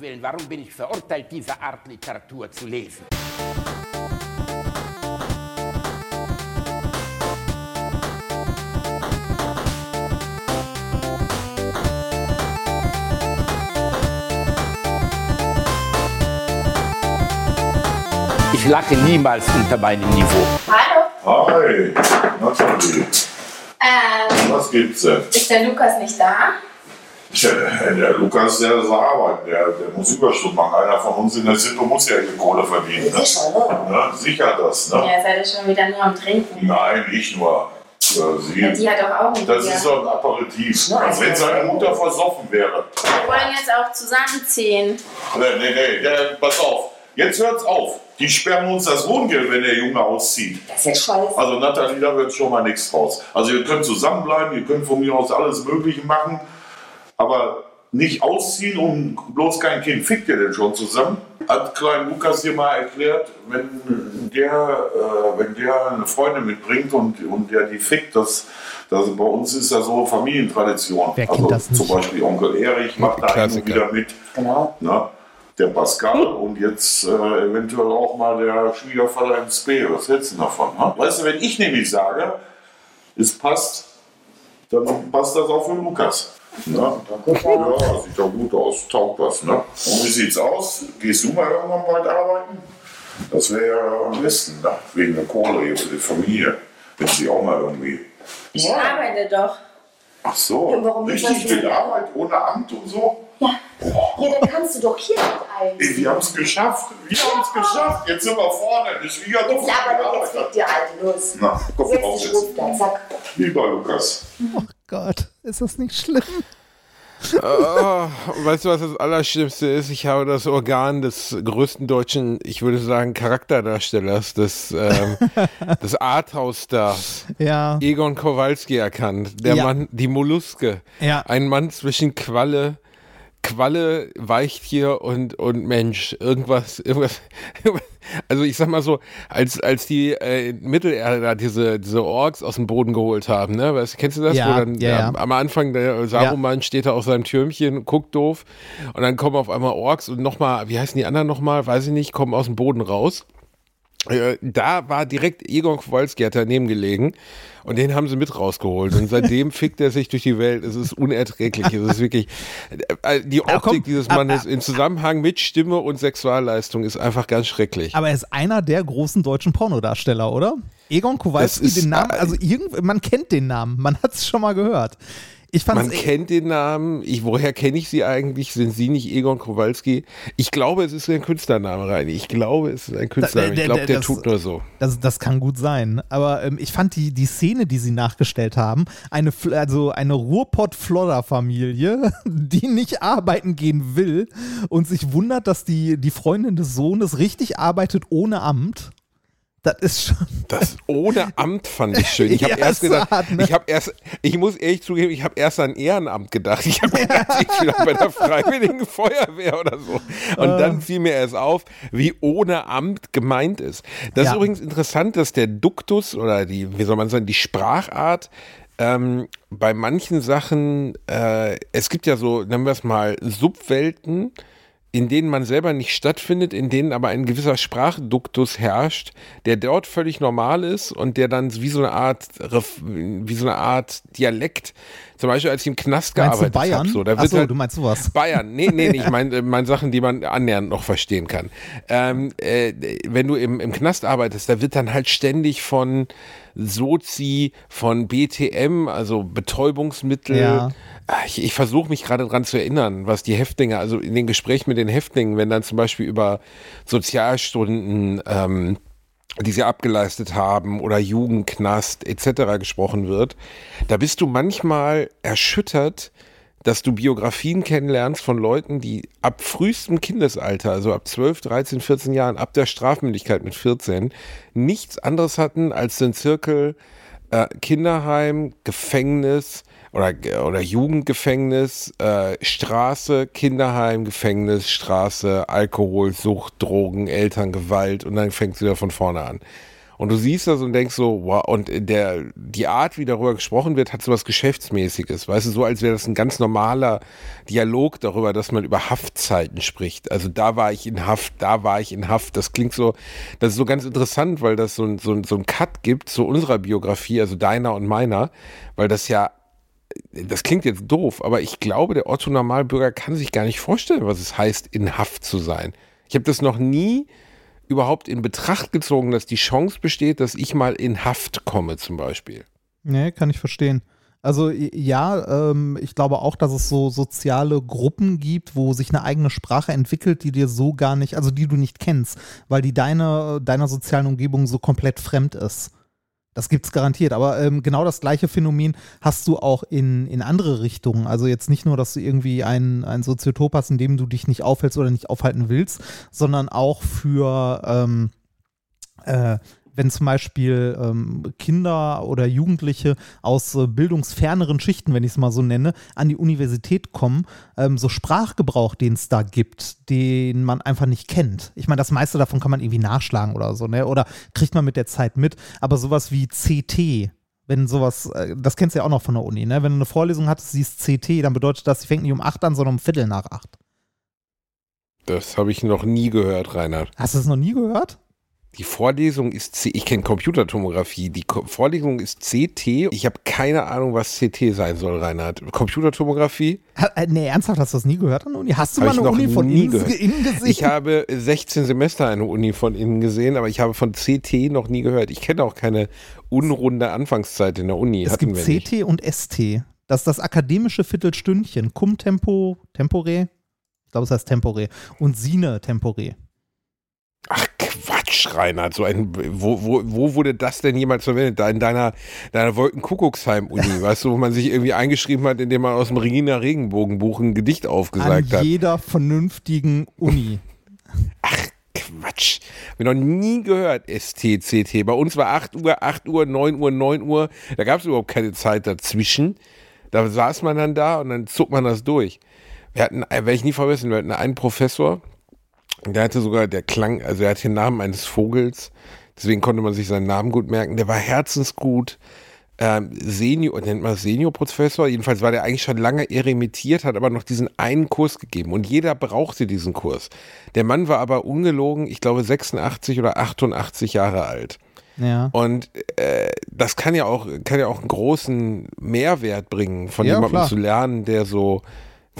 Willen, warum bin ich verurteilt, diese Art Literatur zu lesen? Ich lache niemals unter meinem Niveau. Hallo. Hi, Nathalie. Ähm, Was gibt's denn? ist der Lukas nicht da? Tja, Der Lukas, der ist arbeiten, der, der muss Überstunden machen. Einer von uns in der Sippe muss ja die Kohle verdienen. Ne? Sicher, ne? Ne? Sicher das, ne? Ja, seid ihr schon wieder nur am Trinken. Nein, ich nur. Ja, Ja, sie. die hat doch auch ein Das Bier. ist so ein Aperitif. Nein. Als wenn seine Mutter versoffen wäre. Wir wollen jetzt auch zusammenziehen. Nee, nee, nee, der, pass auf. Jetzt hört's auf. Die sperren uns das Wohngeld, wenn der Junge auszieht. Das ist jetzt scheiße. Also Nathalie, da wird schon mal nichts raus. Also ihr könnt zusammenbleiben, ihr könnt von mir aus alles Mögliche machen, aber nicht ausziehen und bloß kein Kind. Fickt ihr denn schon zusammen? Hat klein Lukas dir mal erklärt, wenn der, äh, wenn der eine Freundin mitbringt und, und der die fickt, das, das bei uns ist ja so Familientradition. Wer kennt also das nicht? zum Beispiel Onkel Erich macht da wieder mit. Genau. Ne? Der Pascal und jetzt äh, eventuell auch mal der Schwiegervater im Spee. Was hältst du davon? Ne? Weißt du, wenn ich nämlich sage, es passt, dann passt das auch für Lukas. Ne? Ja, sieht doch gut aus, taugt was. Ne? Und wie sieht's aus? Gehst du mal irgendwann bald arbeiten? Das wäre ja am besten, ne? wegen der Kohle hier für die Familie. Wenn sie auch mal irgendwie. Ich Ja. arbeite doch. Ach so, Ja, warum richtig viel Arbeit ohne Amt und so? Ja, dann kannst du doch hier mit ein. Ey, wir haben es geschafft. Wir haben es geschafft. Jetzt sind wir vorne. Die Schwiegertochter Jetzt nicht, jetzt fliegt dir Alte los. Na, komm Setz auf dich da, zack. Lieber Lukas. Gott, ist das nicht schlimm? Oh, weißt du, was das Allerschlimmste ist? Ich habe das Organ des größten deutschen, ich würde sagen, Charakterdarstellers, des, ähm, des Arthouse-Stars, Ja. Egon Kowalski erkannt. Der Ja. Mann, die Molluske. Ja. Ein Mann zwischen Qualle, Qualle, Weichtier und, und Mensch. Irgendwas, irgendwas. Also ich sag mal so, als, als die äh, Mittelerde da diese, diese Orks aus dem Boden geholt haben, ne? Weißt, kennst du das? Ja, Wo dann ja, ja. am Anfang der Saruman steht da auf seinem Türmchen, guckt doof und dann kommen auf einmal Orks und nochmal, wie heißen die anderen nochmal, weiß ich nicht, kommen aus dem Boden raus. Äh, Da war direkt Egon Kowalski hat daneben gelegen und den haben sie mit rausgeholt und seitdem fickt er sich durch die Welt. Es ist unerträglich. Es ist wirklich äh, die Ja, komm, Optik dieses Mannes in Zusammenhang mit Stimme und Sexualleistung ist einfach ganz schrecklich. Aber er ist einer der großen deutschen Pornodarsteller, oder? Egon Kowalski, ist, den Namen, äh, also irgend, man kennt den Namen, man hat es schon mal gehört. Ich fand's Man kennt den Namen. Ich, woher kenne ich sie eigentlich? Sind sie nicht Egon Kowalski? Ich glaube, es ist ein Künstlername, Reini. Ich glaube, es ist ein Künstlername. Ich glaube, der- das- tut nur so. Das, das kann gut sein. Aber ähm, ich fand die, die Szene, die sie nachgestellt haben, eine, also eine Ruhrpott-Flodder-Familie, die nicht arbeiten gehen will und sich wundert, dass die, die Freundin des Sohnes richtig arbeitet ohne Amt. Das ist schon. Das ohne Amt fand ich schön. Ich habe Ja, erst gedacht, hart, ne? ich habe erst, ich muss ehrlich zugeben, ich habe erst an Ehrenamt gedacht. Ich habe gedacht, ich bin bei der Freiwilligen Feuerwehr oder so. Und Ah. dann fiel mir erst auf, wie ohne Amt gemeint ist. Das Ja. ist übrigens interessant, dass der Duktus oder die, wie soll man sagen, die Sprachart ähm, bei manchen Sachen, äh, es gibt ja so, nennen wir es mal, Subwelten, in denen man selber nicht stattfindet, in denen aber ein gewisser Sprachduktus herrscht, der dort völlig normal ist und der dann wie so eine Art, wie so eine Art Dialekt, zum Beispiel als ich im Knast gearbeitet habe, so, da Achso, halt, du meinst sowas. Bayern, nee, nee, nee, ich meine äh, mein Sachen, die man annähernd noch verstehen kann. Ähm, äh, wenn du im, im Knast arbeitest, da wird dann halt ständig von Sozi, von BTM, also Betäubungsmittel. Ja. Ah, Ich, ich versuche mich gerade dran zu erinnern, was die Häftlinge, also in den Gesprächen mit den Häftlingen, wenn dann zum Beispiel über Sozialstunden, ähm, die sie abgeleistet haben oder Jugendknast etc. gesprochen wird, da bist du manchmal erschüttert, dass du Biografien kennenlernst von Leuten, die ab frühestem Kindesalter, also ab 12, 13, 14 Jahren, ab der Strafmündigkeit mit 14, nichts anderes hatten als den Zirkel äh, Kinderheim, Gefängnis oder, oder Jugendgefängnis, äh, Straße, Kinderheim, Gefängnis, Straße, Alkohol, Sucht, Drogen, Elterngewalt und dann fängt es wieder von vorne an. Und du siehst das und denkst so, wow, und der, die Art, wie darüber gesprochen wird, hat so was Geschäftsmäßiges. Weißt du, so als wäre das ein ganz normaler Dialog darüber, dass man über Haftzeiten spricht. Also da war ich in Haft, da war ich in Haft. Das klingt so, das ist so ganz interessant, weil das so, so, so ein Cut gibt zu unserer Biografie, also deiner und meiner, weil das ja das klingt jetzt doof, aber ich glaube, der Otto Normalbürger kann sich gar nicht vorstellen, was es heißt, in Haft zu sein. Ich habe das noch nie überhaupt in Betracht gezogen, dass die Chance besteht, dass ich mal in Haft komme, zum Beispiel. Nee, kann ich verstehen. Also ja, ähm, ich glaube auch, dass es so soziale Gruppen gibt, wo sich eine eigene Sprache entwickelt, die dir so gar nicht, also die du nicht kennst, weil die deine, deiner sozialen Umgebung so komplett fremd ist. Das gibt's garantiert, aber ähm, genau das gleiche Phänomen hast du auch in, in andere Richtungen. Also jetzt nicht nur, dass du irgendwie ein, ein Soziotop hast, in dem du dich nicht aufhältst oder nicht aufhalten willst, sondern auch für ähm, äh, wenn zum Beispiel ähm, Kinder oder Jugendliche aus äh, bildungsferneren Schichten, wenn ich es mal so nenne, an die Universität kommen, ähm, so Sprachgebrauch, den es da gibt, den man einfach nicht kennt. Ich meine, das meiste davon kann man irgendwie nachschlagen oder so, ne? Oder kriegt man mit der Zeit mit. Aber sowas wie CT, wenn sowas, äh, das kennst du ja auch noch von der Uni, ne? Wenn du eine Vorlesung hattest, siehst CT, dann bedeutet das, die fängt nicht um 8 an, sondern um Viertel nach 8. Das habe ich noch nie gehört, Reinhard. Hast du das noch nie gehört? Die Vorlesung ist C, ich kenne Computertomographie. Die Ko Vorlesung ist CT. Ich habe keine Ahnung, was CT sein soll, Reinhard. Computertomographie? Äh, nee, ernsthaft, hast du das nie gehört an der Uni? Hast du Hab mal eine Uni von innen, gesehen? Ich habe 16 Semester eine Uni von innen gesehen, aber ich habe von CT noch nie gehört. Ich kenne auch keine unrunde Anfangszeit in der Uni. Es Hatten gibt wir nicht. CT und ST. Das ist das akademische Viertelstündchen. Cum Tempo, Tempore. Ich glaube, es heißt Tempore. Und Sine Tempore. Ach Quatsch, Reinhard. So ein, wo, wo, wo wurde das denn jemals verwendet? Da in deiner, deiner Wolkenkuckucksheim-Uni, weißt du, wo man sich irgendwie eingeschrieben hat, indem man aus dem Regina Regenbogenbuch ein Gedicht An aufgesagt hat. jeder vernünftigen Uni. Quatsch. Hab ich noch nie gehört, STCT. Bei uns war 8 Uhr, 8 Uhr, 9 Uhr, 9 Uhr. Da gab es überhaupt keine Zeit dazwischen. Da saß man dann da und dann zog man das durch. Wir hatten, äh, werde ich nie vergessen, wir hatten einen Professor, der hatte sogar, der klang, also er hatte den Namen eines Vogels, deswegen konnte man sich seinen Namen gut merken. Der war herzensgut, ähm, Senior, nennt man Senior-Professor, jedenfalls war der eigentlich schon lange eremitiert, hat aber noch diesen einen Kurs gegeben und jeder brauchte diesen Kurs. Der Mann war aber ungelogen, ich glaube 86 oder 88 Jahre alt. Ja. Und äh, das kann ja auch, kann ja auch einen großen Mehrwert bringen, von Ja, jemandem klar. zu lernen, der so,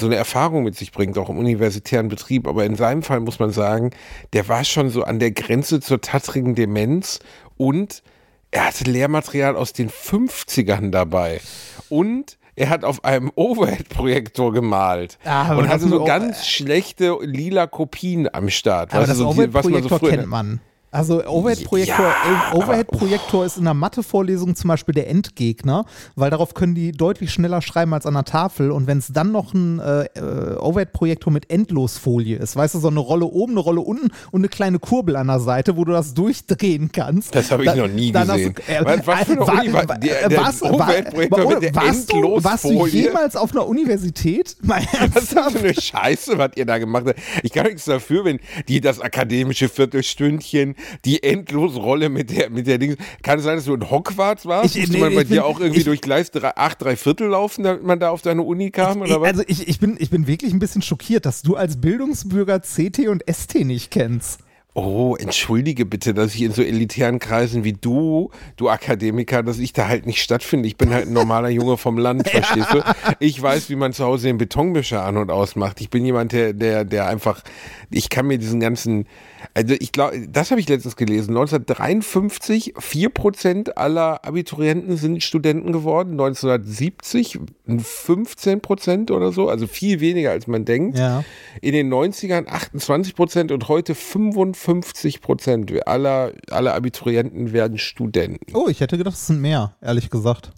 so eine Erfahrung mit sich bringt, auch im universitären Betrieb. Aber in seinem Fall muss man sagen, der war schon so an der Grenze zur tattrigen Demenz und er hatte Lehrmaterial aus den 50ern dabei. Und er hat auf einem Overhead-Projektor gemalt Ah, und hatte so ganz schlechte lila Kopien am Start. Aber das so was man so früher- kennt man. Also Overhead-Projektor Ja, äh, Overhead-Projektor ist in der Mathe-Vorlesung zum Beispiel der Endgegner, weil darauf können die deutlich schneller schreiben als an der Tafel. Und wenn es dann noch ein äh, äh, Overhead-Projektor mit Endlosfolie ist, weißt du, so eine Rolle oben, eine Rolle unten und eine kleine Kurbel an der Seite, wo du das durchdrehen kannst. Das habe ich noch nie gesehen. Du, äh, Was- was für eine war- Uni war- der- der warst- war- Overhead-Projektor war- mit der warst du, warst du Endlosfolie? jemals auf einer Universität? Mal Was ist das für eine Scheiße, was ihr da gemacht habt? Ich kann nichts dafür, wenn die das akademische Viertelstündchen, die Endlosrolle mit der, mit der Dings. Kann es sein, dass du in Hogwarts warst? Ich- Musste nee, man bei dir bin- auch irgendwie ich- durch Gleis 8, 3 Viertel laufen, damit man da auf deine Uni kam, oder Ich, was? also ich, ich, bin, ich bin wirklich ein bisschen schockiert, dass du als Bildungsbürger CT und ST nicht kennst. Oh, entschuldige bitte, dass ich in so elitären Kreisen wie du, du Akademiker, dass ich da halt nicht stattfinde. Ich bin halt ein normaler Junge vom Land, verstehst du? Ich weiß, wie man zu Hause den Betonmischer an und ausmacht. Ich bin jemand, der, der, der einfach, ich kann mir diesen ganzen, also ich glaube, das habe ich letztens gelesen. 1953, 4% aller Abiturienten sind Studenten geworden. 1970 15 Prozent oder so, also viel weniger als man denkt. Ja. In den 90ern 28 Prozent und heute 55 Prozent aller, aller Abiturienten werden Studenten. Oh, ich hätte gedacht, es sind mehr, ehrlich gesagt.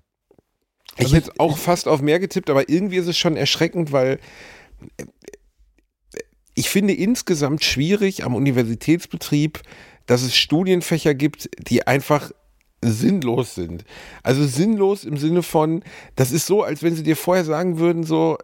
Ich Also hätte auch fast auf mehr getippt, aber irgendwie ist es schon erschreckend, weil äh, ich finde insgesamt schwierig am Universitätsbetrieb, dass es Studienfächer gibt, die einfach sinnlos sind. Also sinnlos im Sinne von, das ist so, als wenn sie dir vorher sagen würden, so,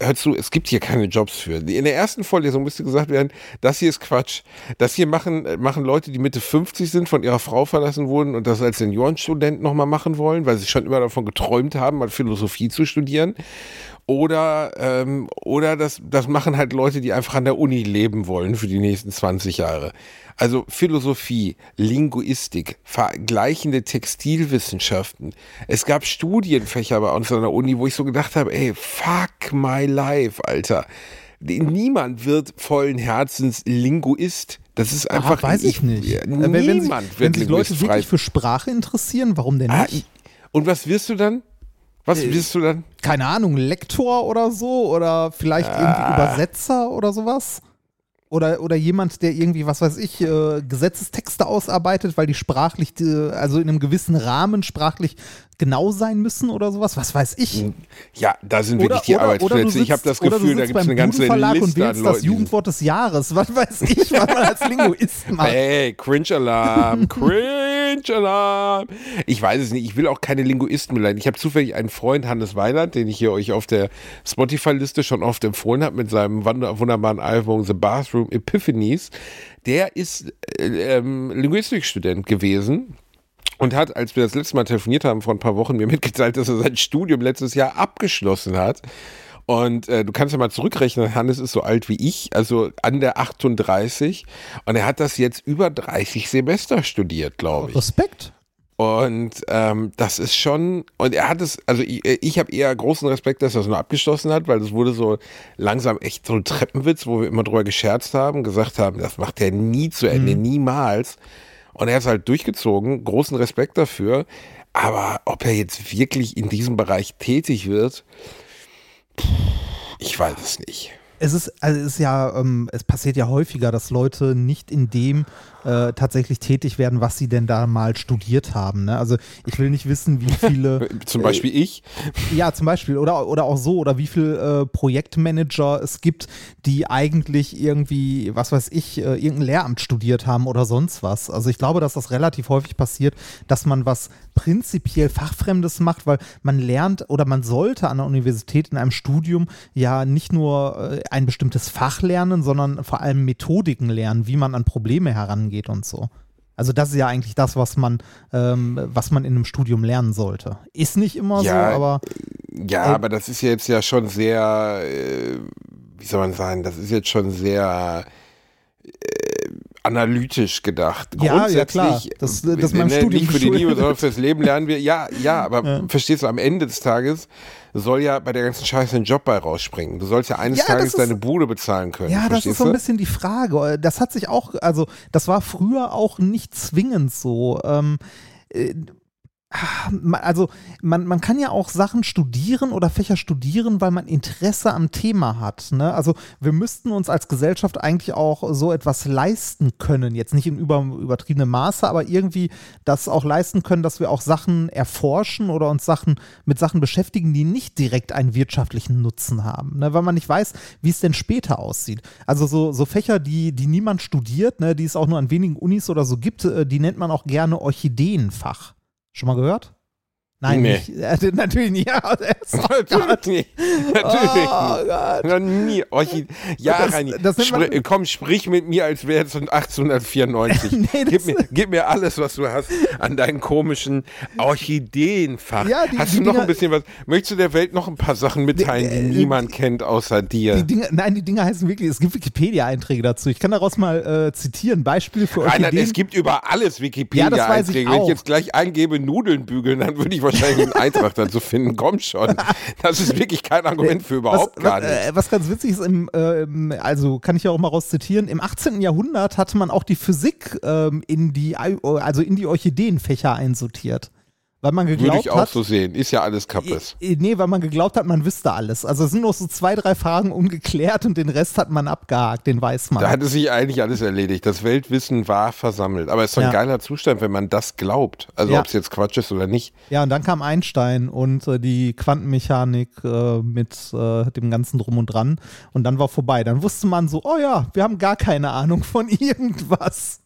hör zu, es gibt hier keine Jobs für. In der ersten Vorlesung müsste gesagt werden, das hier ist Quatsch. Das hier machen, machen Leute, die Mitte 50 sind, von ihrer Frau verlassen wurden und das als Seniorenstudent nochmal machen wollen, weil sie schon immer davon geträumt haben, mal Philosophie zu studieren. Oder, ähm, oder das, das machen halt Leute, die einfach an der Uni leben wollen für die nächsten 20 Jahre. Also Philosophie, Linguistik, vergleichende Textilwissenschaften. Es gab Studienfächer bei uns an der Uni, wo ich so gedacht habe, ey, fuck my life, Alter. Niemand wird vollen Herzens Linguist. Das ist einfach. Ach, weiß ich nicht. Ja, Äh, wenn, wenn sich, niemand wenn wird sich Leute wirklich für Sprache interessieren, warum denn Ah, nicht? Und was wirst du dann? Was Äh, wirst du dann? Keine Ahnung, Lektor oder so oder vielleicht Ah. irgendwie Übersetzer oder sowas? Oder, oder jemand, der irgendwie, was weiß ich, äh, Gesetzestexte ausarbeitet, weil die sprachlich, äh, also in einem gewissen Rahmen sprachlich genau sein müssen oder sowas? Was weiß ich? Ja, da sind Oder, wirklich die oder, oder Arbeitsplätze. sitzt, ich habe das oder Gefühl, da gibt es eine ganze und Liste an wählst das Leuten. die- Jugendwort des Jahres. Was weiß ich, was man als Linguist macht. Hey, Cringe-Alarm, Cringe-Alarm. Ich weiß es nicht, ich will auch keine Linguisten beleidigen. Ich habe zufällig einen Freund, Hannes Weinert, den ich hier euch auf der Spotify-Liste schon oft empfohlen habe, mit seinem wunder- wunderbaren Album The Bathroom Epiphanies. Der ist äh, ähm, Linguistikstudent gewesen. Und hat, als wir das letzte Mal telefoniert haben, vor ein paar Wochen mir mitgeteilt, dass er sein Studium letztes Jahr abgeschlossen hat. Und äh, du kannst ja mal zurückrechnen, Hannes ist so alt wie ich, also an der 38. Und er hat das jetzt über 30 Semester studiert, glaube ich. Respekt. Und ähm, das ist schon, und er hat es, also ich, ich habe eher großen Respekt, dass er es nur abgeschlossen hat, weil es wurde so langsam echt so ein Treppenwitz, wo wir immer drüber gescherzt haben, gesagt haben, das macht er nie zu Ende, niemals. Und er ist halt durchgezogen, großen Respekt dafür. Aber ob er jetzt wirklich in diesem Bereich tätig wird, ich weiß es nicht. Es ist, also es ist ja, ähm, es passiert ja häufiger, dass Leute nicht in dem äh, tatsächlich tätig werden, was sie denn da mal studiert haben. Ne? Also ich will nicht wissen, wie viele. Zum Beispiel ich. Ja, zum Beispiel. Oder, oder auch so, oder wie viele äh, Projektmanager es gibt, die eigentlich irgendwie, was weiß ich, äh, irgendein Lehramt studiert haben oder sonst was. Also ich glaube, dass das relativ häufig passiert, dass man was prinzipiell Fachfremdes macht, weil man lernt oder man sollte an der Universität in einem Studium ja nicht nur äh, ein bestimmtes Fach lernen, sondern vor allem Methodiken lernen, wie man an Probleme herangeht und so. Also das ist ja eigentlich das, was man, ähm, was man in einem Studium lernen sollte. Ist nicht immer Ja, so, aber Ja, Ey. aber das ist jetzt ja schon sehr, äh, wie soll man sagen, das ist jetzt schon sehr äh, analytisch gedacht. Ja, ja, klar. Grundsätzlich, Das- das ist äh, meinem ne, Studium Nicht für die Liebe, sondern fürs Leben lernen wir. Ja, ja, aber Ja. verstehst du, am Ende des Tages soll ja bei der ganzen Scheiße ein Job bei rausspringen. Du sollst ja eines Ja, Tages ist- deine Bude bezahlen können. Ja, das ist so ein bisschen die Frage. Das hat sich auch, also das war früher auch nicht zwingend so. Ähm, äh, also man, man kann ja auch Sachen studieren oder Fächer studieren, weil man Interesse am Thema hat. Ne? Also wir müssten uns als Gesellschaft eigentlich auch so etwas leisten können. Jetzt nicht in über, übertriebenem Maße, aber irgendwie das auch leisten können, dass wir auch Sachen erforschen oder uns Sachen mit Sachen beschäftigen, die nicht direkt einen wirtschaftlichen Nutzen haben. Ne? Weil man nicht weiß, wie es denn später aussieht. Also so, so Fächer, die, die niemand studiert, ne? die es auch nur an wenigen Unis oder so gibt, äh, die nennt man auch gerne Orchideenfach. Schon mal gehört? Nein, Nee. nicht. Äh, natürlich nicht. Ja, oh Natürlich Gott. nicht. Natürlich Oh. Gott. Noch nie. Orchid ja, Das- Reini, das sprich, komm, sprich mit mir, als wäre es 1894. Nee, gib, mir, gib mir alles, was du hast an deinen komischen Orchideenfach. Ja, die- hast die du noch Dinger- ein bisschen was? Möchtest du der Welt noch ein paar Sachen mitteilen, die, äh, niemand kennt außer dir? Die Dinge, nein, die Dinge heißen wirklich, es gibt Wikipedia-Einträge dazu. Ich kann daraus mal äh, zitieren. Beispiele für Reinhard, Orchideen. es gibt über alles Ja, Wikipedia-Einträge. Wenn ich jetzt gleich eingebe Nudeln bügeln, dann würde ich wahrscheinlich einen Eintrag dazu finden. Komm schon. Das ist wirklich kein Argument für überhaupt was, gar was, nichts. äh, was ganz witzig ist, im, ähm, also kann ich ja auch mal raus zitieren, im 18. Jahrhundert hatte man auch die Physik ähm, in die, also in die Orchideenfächer einsortiert. Weil man Würde geglaubt ich auch hat, so sehen. Ist ja alles Kappes. äh, nee, weil man geglaubt hat, man wüsste alles. Also es sind noch so zwei, drei Fragen ungeklärt und den Rest hat man abgehakt, den weiß man. Da hatte sich eigentlich alles erledigt. Das Weltwissen war versammelt. Aber es ist doch ein Ja. geiler Zustand, wenn man das glaubt. Also Ja. ob es jetzt Quatsch ist oder nicht. Ja, und dann kam Einstein und äh, die Quantenmechanik äh, mit äh, dem ganzen Drum und Dran. Und dann war vorbei. Dann wusste man so, oh ja, wir haben gar keine Ahnung von irgendwas.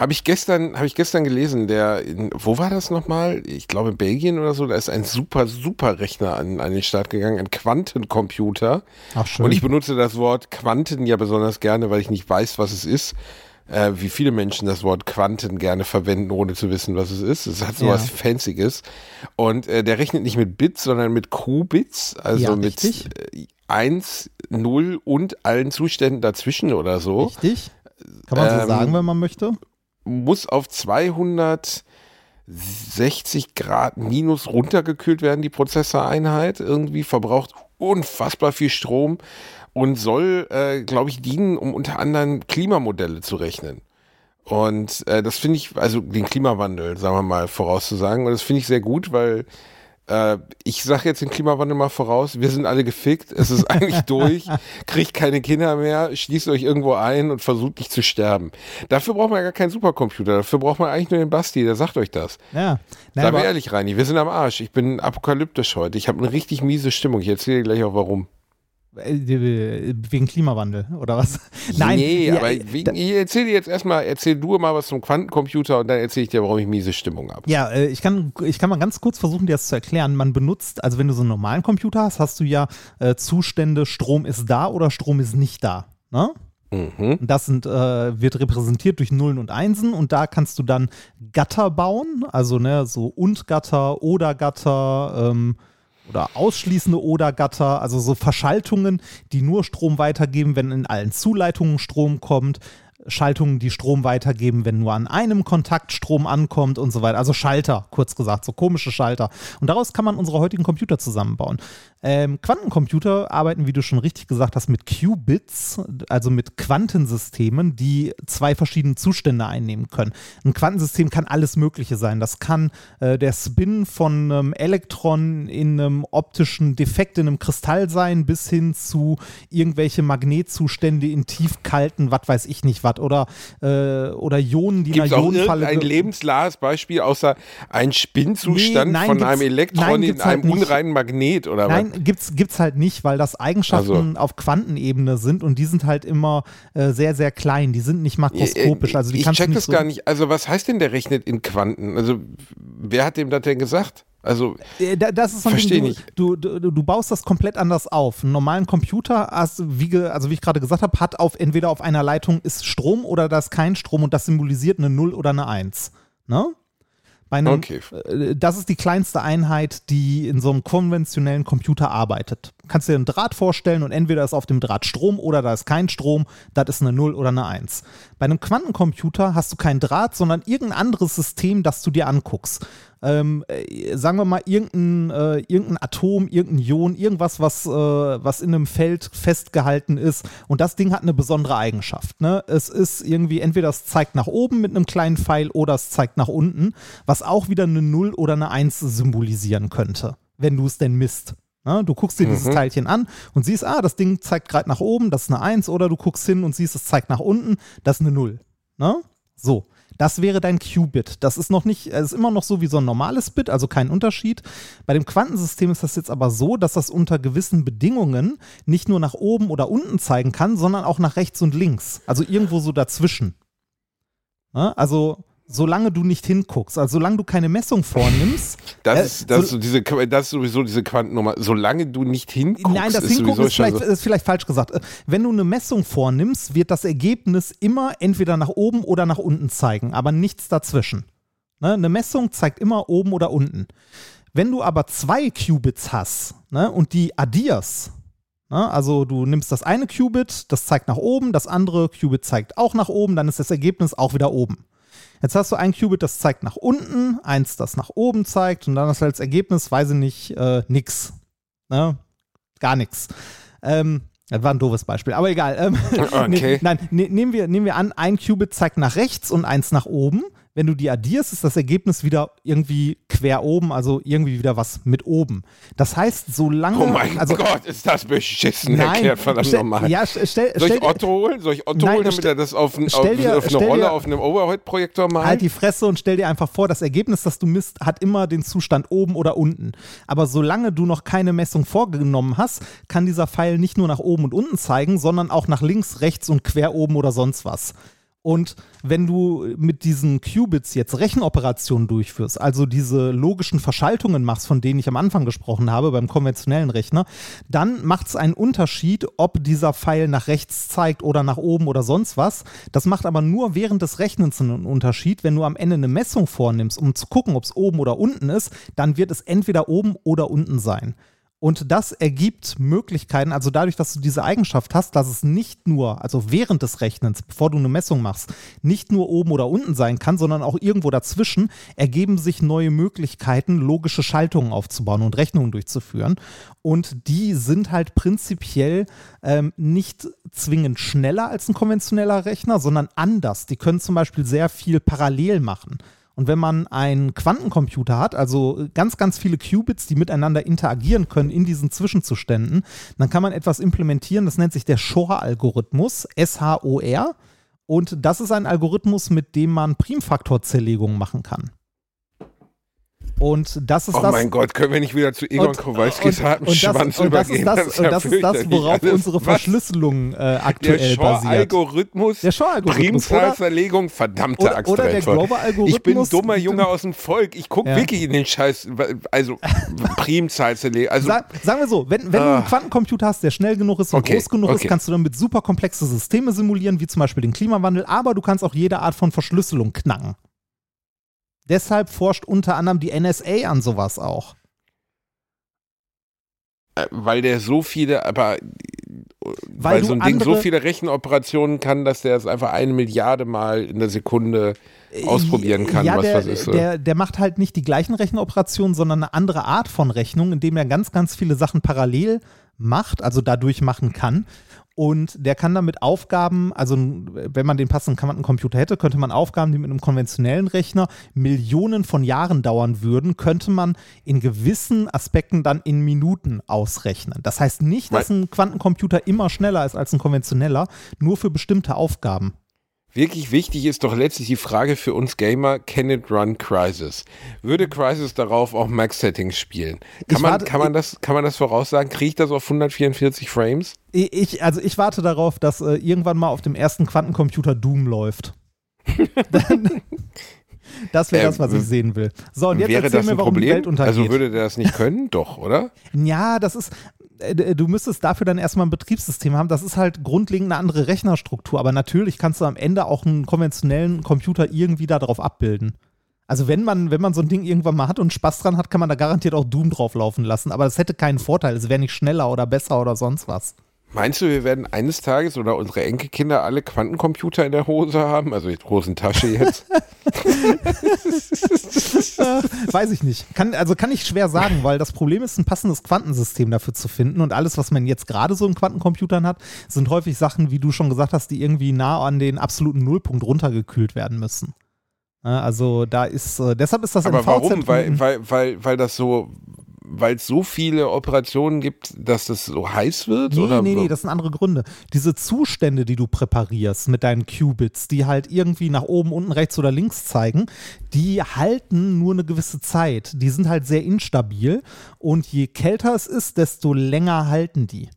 Habe ich gestern, habe ich gestern gelesen, der, in, wo war das nochmal? Ich glaube in Belgien oder so, da ist ein super, super Rechner an, an den Start gegangen, ein Quantencomputer. Ach schön. Und ich benutze das Wort Quanten ja besonders gerne, weil ich nicht weiß, was es ist. Äh, wie viele Menschen das Wort Quanten gerne verwenden, ohne zu wissen, was es ist. Es hat so Ja. was Fancyes. Und äh, der rechnet nicht mit Bits, sondern mit Qubits, also Ja, mit äh, 1, 0 und allen Zuständen dazwischen oder so. Richtig? Kann man so Ähm, sagen, wenn man möchte? Muss auf 260 Grad minus runtergekühlt werden, die Prozessoreinheit. Irgendwie verbraucht unfassbar viel Strom und soll, äh, glaube ich, dienen, um unter anderem Klimamodelle zu rechnen. Und äh, das finde ich, also den Klimawandel, sagen wir mal, vorauszusagen. Und das finde ich sehr gut, weil äh, ich sage jetzt den Klimawandel mal voraus, wir sind alle gefickt, es ist eigentlich durch, kriegt keine Kinder mehr, schließt euch irgendwo ein und versucht nicht zu sterben. Dafür braucht man ja gar keinen Supercomputer, dafür braucht man eigentlich nur den Basti, der sagt euch das. Ja. Nein, Sei mal ehrlich, Reini, wir sind am Arsch. Ich bin apokalyptisch heute. Ich habe eine richtig miese Stimmung. Ich erzähle dir gleich auch warum. Äh, wegen Klimawandel, oder was? Nein. nee, ja, aber äh, wegen, ich erzähle dir jetzt erstmal, erzähl du mal was zum Quantencomputer und dann erzähle ich dir, warum ich miese Stimmung habe. Ja, äh, ich kann, ich kann mal ganz kurz versuchen, dir das zu erklären. Man benutzt, also wenn du so einen normalen Computer hast, hast du ja äh, Zustände, Strom ist da oder Strom ist nicht da. Ne? Mhm. Und Das sind, äh, wird repräsentiert durch Nullen und Einsen und da kannst du dann Gatter bauen, also ne, so Und-Gatter, Oder-Gatter ähm, oder ausschließende Oder-Gatter, also so Verschaltungen, die nur Strom weitergeben, wenn in allen Zuleitungen Strom kommt. Schaltungen, die Strom weitergeben, wenn nur an einem Kontakt Strom ankommt und so weiter. Also Schalter, kurz gesagt, so komische Schalter. Und daraus kann man unsere heutigen Computer zusammenbauen. Ähm, Quantencomputer arbeiten, wie du schon richtig gesagt hast, mit Qubits, also mit Quantensystemen, die zwei verschiedene Zustände einnehmen können. Ein Quantensystem kann alles Mögliche sein. Das kann äh, der Spin von einem Elektron in einem optischen Defekt in einem Kristall sein, bis hin zu irgendwelche Magnetzustände in tiefkalten, was weiß ich nicht was, oder, äh, oder Ionen, die in Gibt es einer Ionenfalle. irgendein lebenslahes Beispiel außer ein Spinnzustand Nee, nein, von gibt's- einem Elektron nein, in gibt's halt einem nicht. unreinen Magnet oder was? Nein, gibt's, gibt's halt nicht, weil das Eigenschaften auf Quantenebene sind und die sind halt immer äh, sehr, sehr klein. Die sind nicht makroskopisch. Also die ich check nicht das so gar nicht. Also was heißt denn, der rechnet in Quanten? Also wer hat dem das denn gesagt? Also Äh, da- Das ist so ein Versteh Ding, nicht. du, du, du, baust das komplett anders auf. Einen normalen Computer, hast, wie, also wie ich gerade gesagt habe, hat auf entweder auf einer Leitung ist Strom oder da ist kein Strom und das symbolisiert eine 0 oder eine 1. Ne? Bei einem, Okay. äh, Das ist die kleinste Einheit, die in so einem konventionellen Computer arbeitet. Kannst dir einen Draht vorstellen und entweder ist auf dem Draht Strom oder da ist kein Strom, das ist eine 0 oder eine 1. Bei einem Quantencomputer hast du keinen Draht, sondern irgendein anderes System, das du dir anguckst. Ähm, äh, sagen wir mal, irgendein, äh, irgendein Atom, irgendein Ion, irgendwas, was, äh, was in einem Feld festgehalten ist. Und das Ding hat eine besondere Eigenschaft. Ne? Es ist irgendwie, entweder es zeigt nach oben mit einem kleinen Pfeil oder es zeigt nach unten, was auch wieder eine 0 oder eine 1 symbolisieren könnte, wenn du es denn misst. Ne? Du guckst dir dieses Teilchen an und siehst, ah, das Ding zeigt gerade nach oben, das ist eine 1, oder du guckst hin und siehst, es zeigt nach unten, das ist eine 0. Ne? So. Das wäre dein Qubit. Das ist noch nicht, ist immer noch so wie so ein normales Bit, also kein Unterschied. Bei dem Quantensystem ist das jetzt aber so, dass das unter gewissen Bedingungen nicht nur nach oben oder unten zeigen kann, sondern auch nach rechts und links. Also irgendwo so dazwischen. Ne? Also solange du nicht hinguckst, also solange du keine Messung vornimmst. das, äh, ist, das, so- diese, das ist sowieso diese Quantennummer. Solange du nicht hinguckst, Nein, das ist Hingucken ist vielleicht, ist vielleicht falsch gesagt. Äh, Wenn du eine Messung vornimmst, wird das Ergebnis immer entweder nach oben oder nach unten zeigen, aber nichts dazwischen. Ne? Eine Messung zeigt immer oben oder unten. Wenn du aber zwei Qubits hast ne, und die addierst, ne, also du nimmst das eine Qubit, das zeigt nach oben, das andere Qubit zeigt auch nach oben, dann ist das Ergebnis auch wieder oben. Jetzt hast du ein Qubit, das zeigt nach unten, eins, das nach oben zeigt und dann hast du als Ergebnis, weiß ich nicht, äh, nix. Ne? Gar nichts. Ähm, das war ein doofes Beispiel, aber egal. Ähm, Okay. ne, nein, ne, nehmen, wir, nehmen wir an, ein Qubit zeigt nach rechts und eins nach oben. Wenn du die addierst, ist das Ergebnis wieder irgendwie quer oben, also irgendwie wieder was mit oben. Das heißt, solange. Oh mein also, Gott, ist das beschissen Nein, erklärt, verdammt nochmal. Ja, stell, stell, Soll ich Otto holen? Soll ich Otto Nein, holen, damit er das auf, ein, auf, dir- auf eine Rolle dir- auf einem Overhead-Projektor malt? Halt die Fresse und stell dir einfach vor, das Ergebnis, das du misst, hat immer den Zustand oben oder unten. Aber solange du noch keine Messung vorgenommen hast, kann dieser Pfeil nicht nur nach oben und unten zeigen, sondern auch nach links, rechts und quer oben oder sonst was. Und wenn du mit diesen Qubits jetzt Rechenoperationen durchführst, also diese logischen Verschaltungen machst, von denen ich am Anfang gesprochen habe beim konventionellen Rechner, dann macht es einen Unterschied, ob dieser Pfeil nach rechts zeigt oder nach oben oder sonst was. Das macht aber nur während des Rechnens einen Unterschied. Wenn du am Ende eine Messung vornimmst, um zu gucken, ob es oben oder unten ist, dann wird es entweder oben oder unten sein. Und das ergibt Möglichkeiten, also dadurch, dass du diese Eigenschaft hast, dass es nicht nur, also während des Rechnens, bevor du eine Messung machst, nicht nur oben oder unten sein kann, sondern auch irgendwo dazwischen, ergeben sich neue Möglichkeiten, logische Schaltungen aufzubauen und Rechnungen durchzuführen. Und die sind halt prinzipiell ähm, nicht zwingend schneller als ein konventioneller Rechner, sondern anders. Die können zum Beispiel sehr viel parallel machen. Und wenn man einen Quantencomputer hat, also ganz, ganz viele Qubits, die miteinander interagieren können in diesen Zwischenzuständen, dann kann man etwas implementieren, das nennt sich der Shor-Algorithmus, S-H-O-R. Und das ist ein Algorithmus, mit dem man Primfaktorzerlegungen machen kann. Und das ist oh das. mein Gott, können wir nicht wieder zu Egon Kowalskis harten und das, Schwanz und das übergehen? ist das, das, ist das worauf unsere Verschlüsselung äh, aktuell der basiert. Algorithmus, Der Shor-Algorithmus, Primzahlverlegung, verdammte Oder- Axt, oder der. Glover-Algorithmus Ich bin ein dummer Junge aus dem Volk. Ich gucke Ja. wirklich in den Scheiß, also Primzahlverlegung. Also Sa sagen wir so, wenn, wenn du einen Quantencomputer hast, der schnell genug ist und Okay, groß genug ist, okay. kannst du damit super komplexe Systeme simulieren, wie zum Beispiel den Klimawandel, aber du kannst auch jede Art von Verschlüsselung knacken. Deshalb forscht unter anderem die NSA an sowas auch. äh, weil der so viele, aber äh, weil, du so ein Ding so viele Rechenoperationen kann, dass der es einfach eine Milliarde Mal in der Sekunde ausprobieren kann, ja, was der, das ist. so. Der, der macht halt nicht die gleichen Rechenoperationen, sondern eine andere Art von Rechnung, indem er ganz, ganz viele Sachen parallel macht, also dadurch machen kann. Und der kann damit Aufgaben, also wenn man den passenden Quantencomputer hätte, könnte man Aufgaben, die mit einem konventionellen Rechner Millionen von Jahren dauern würden, könnte man in gewissen Aspekten dann in Minuten ausrechnen. Das heißt nicht, dass ein Quantencomputer immer schneller ist als ein konventioneller, nur für bestimmte Aufgaben. Wirklich wichtig ist doch letztlich die Frage für uns Gamer, can it run Crisis? Würde Crisis darauf auch Max-Settings spielen? Kann man, warte- kann, man das, kann man das voraussagen? Kriege ich das auf 144 Frames? Ich, also ich warte darauf, dass äh, irgendwann mal auf dem ersten Quantencomputer Doom läuft. Dann, das wäre Äh, das, was ich sehen will. So, und jetzt Wäre erzähl das mir, ein warum die Problem? Welt untergeht. Also würde der das nicht können? Doch, oder? ja, das ist, äh, du müsstest dafür dann erstmal ein Betriebssystem haben. Das ist halt grundlegend eine andere Rechnerstruktur. Aber natürlich kannst du am Ende auch einen konventionellen Computer irgendwie darauf abbilden. Also wenn man, wenn man so ein Ding irgendwann mal hat und Spaß dran hat, kann man da garantiert auch Doom drauf laufen lassen. Aber das hätte keinen Vorteil. Es wäre nicht schneller oder besser oder sonst was. Meinst du, wir werden eines Tages oder unsere Enkelkinder alle Quantencomputer in der Hose haben? Also die Hosentasche jetzt. Weiß ich nicht. Kann, also kann ich schwer sagen, weil das Problem ist, ein passendes Quantensystem dafür zu finden. Und alles, was man jetzt gerade so in Quantencomputern hat, sind häufig Sachen, wie du schon gesagt hast, die irgendwie nah an den absoluten Nullpunkt runtergekühlt werden müssen. Ja, Also da ist, äh, deshalb ist das Aber warum? Weil, weil, weil, weil das so, weil es so viele Operationen gibt, dass das so heiß wird? Nee, oder nee, nee, das sind andere Gründe. Diese Zustände, die du präparierst mit deinen Qubits, die halt irgendwie nach oben, unten, rechts oder links zeigen, die halten nur eine gewisse Zeit. Die sind halt sehr instabil und je kälter es ist, desto länger halten die.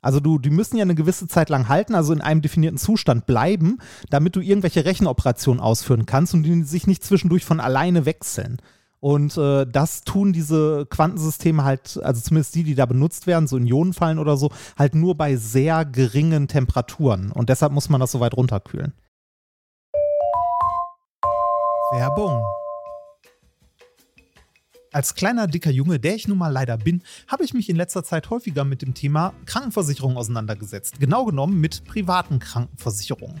Also du, die müssen ja eine gewisse Zeit lang halten, also in einem definierten Zustand bleiben, damit du irgendwelche Rechenoperationen ausführen kannst und die sich nicht zwischendurch von alleine wechseln. Und äh, das tun diese Quantensysteme halt, also zumindest die, die da benutzt werden, so in Ionenfallen oder so, halt nur bei sehr geringen Temperaturen. Und deshalb muss man das so weit runterkühlen. Werbung. Als kleiner, dicker Junge, der ich nun mal leider bin, habe ich mich in letzter Zeit häufiger mit dem Thema Krankenversicherung auseinandergesetzt. Genau genommen mit privaten Krankenversicherungen.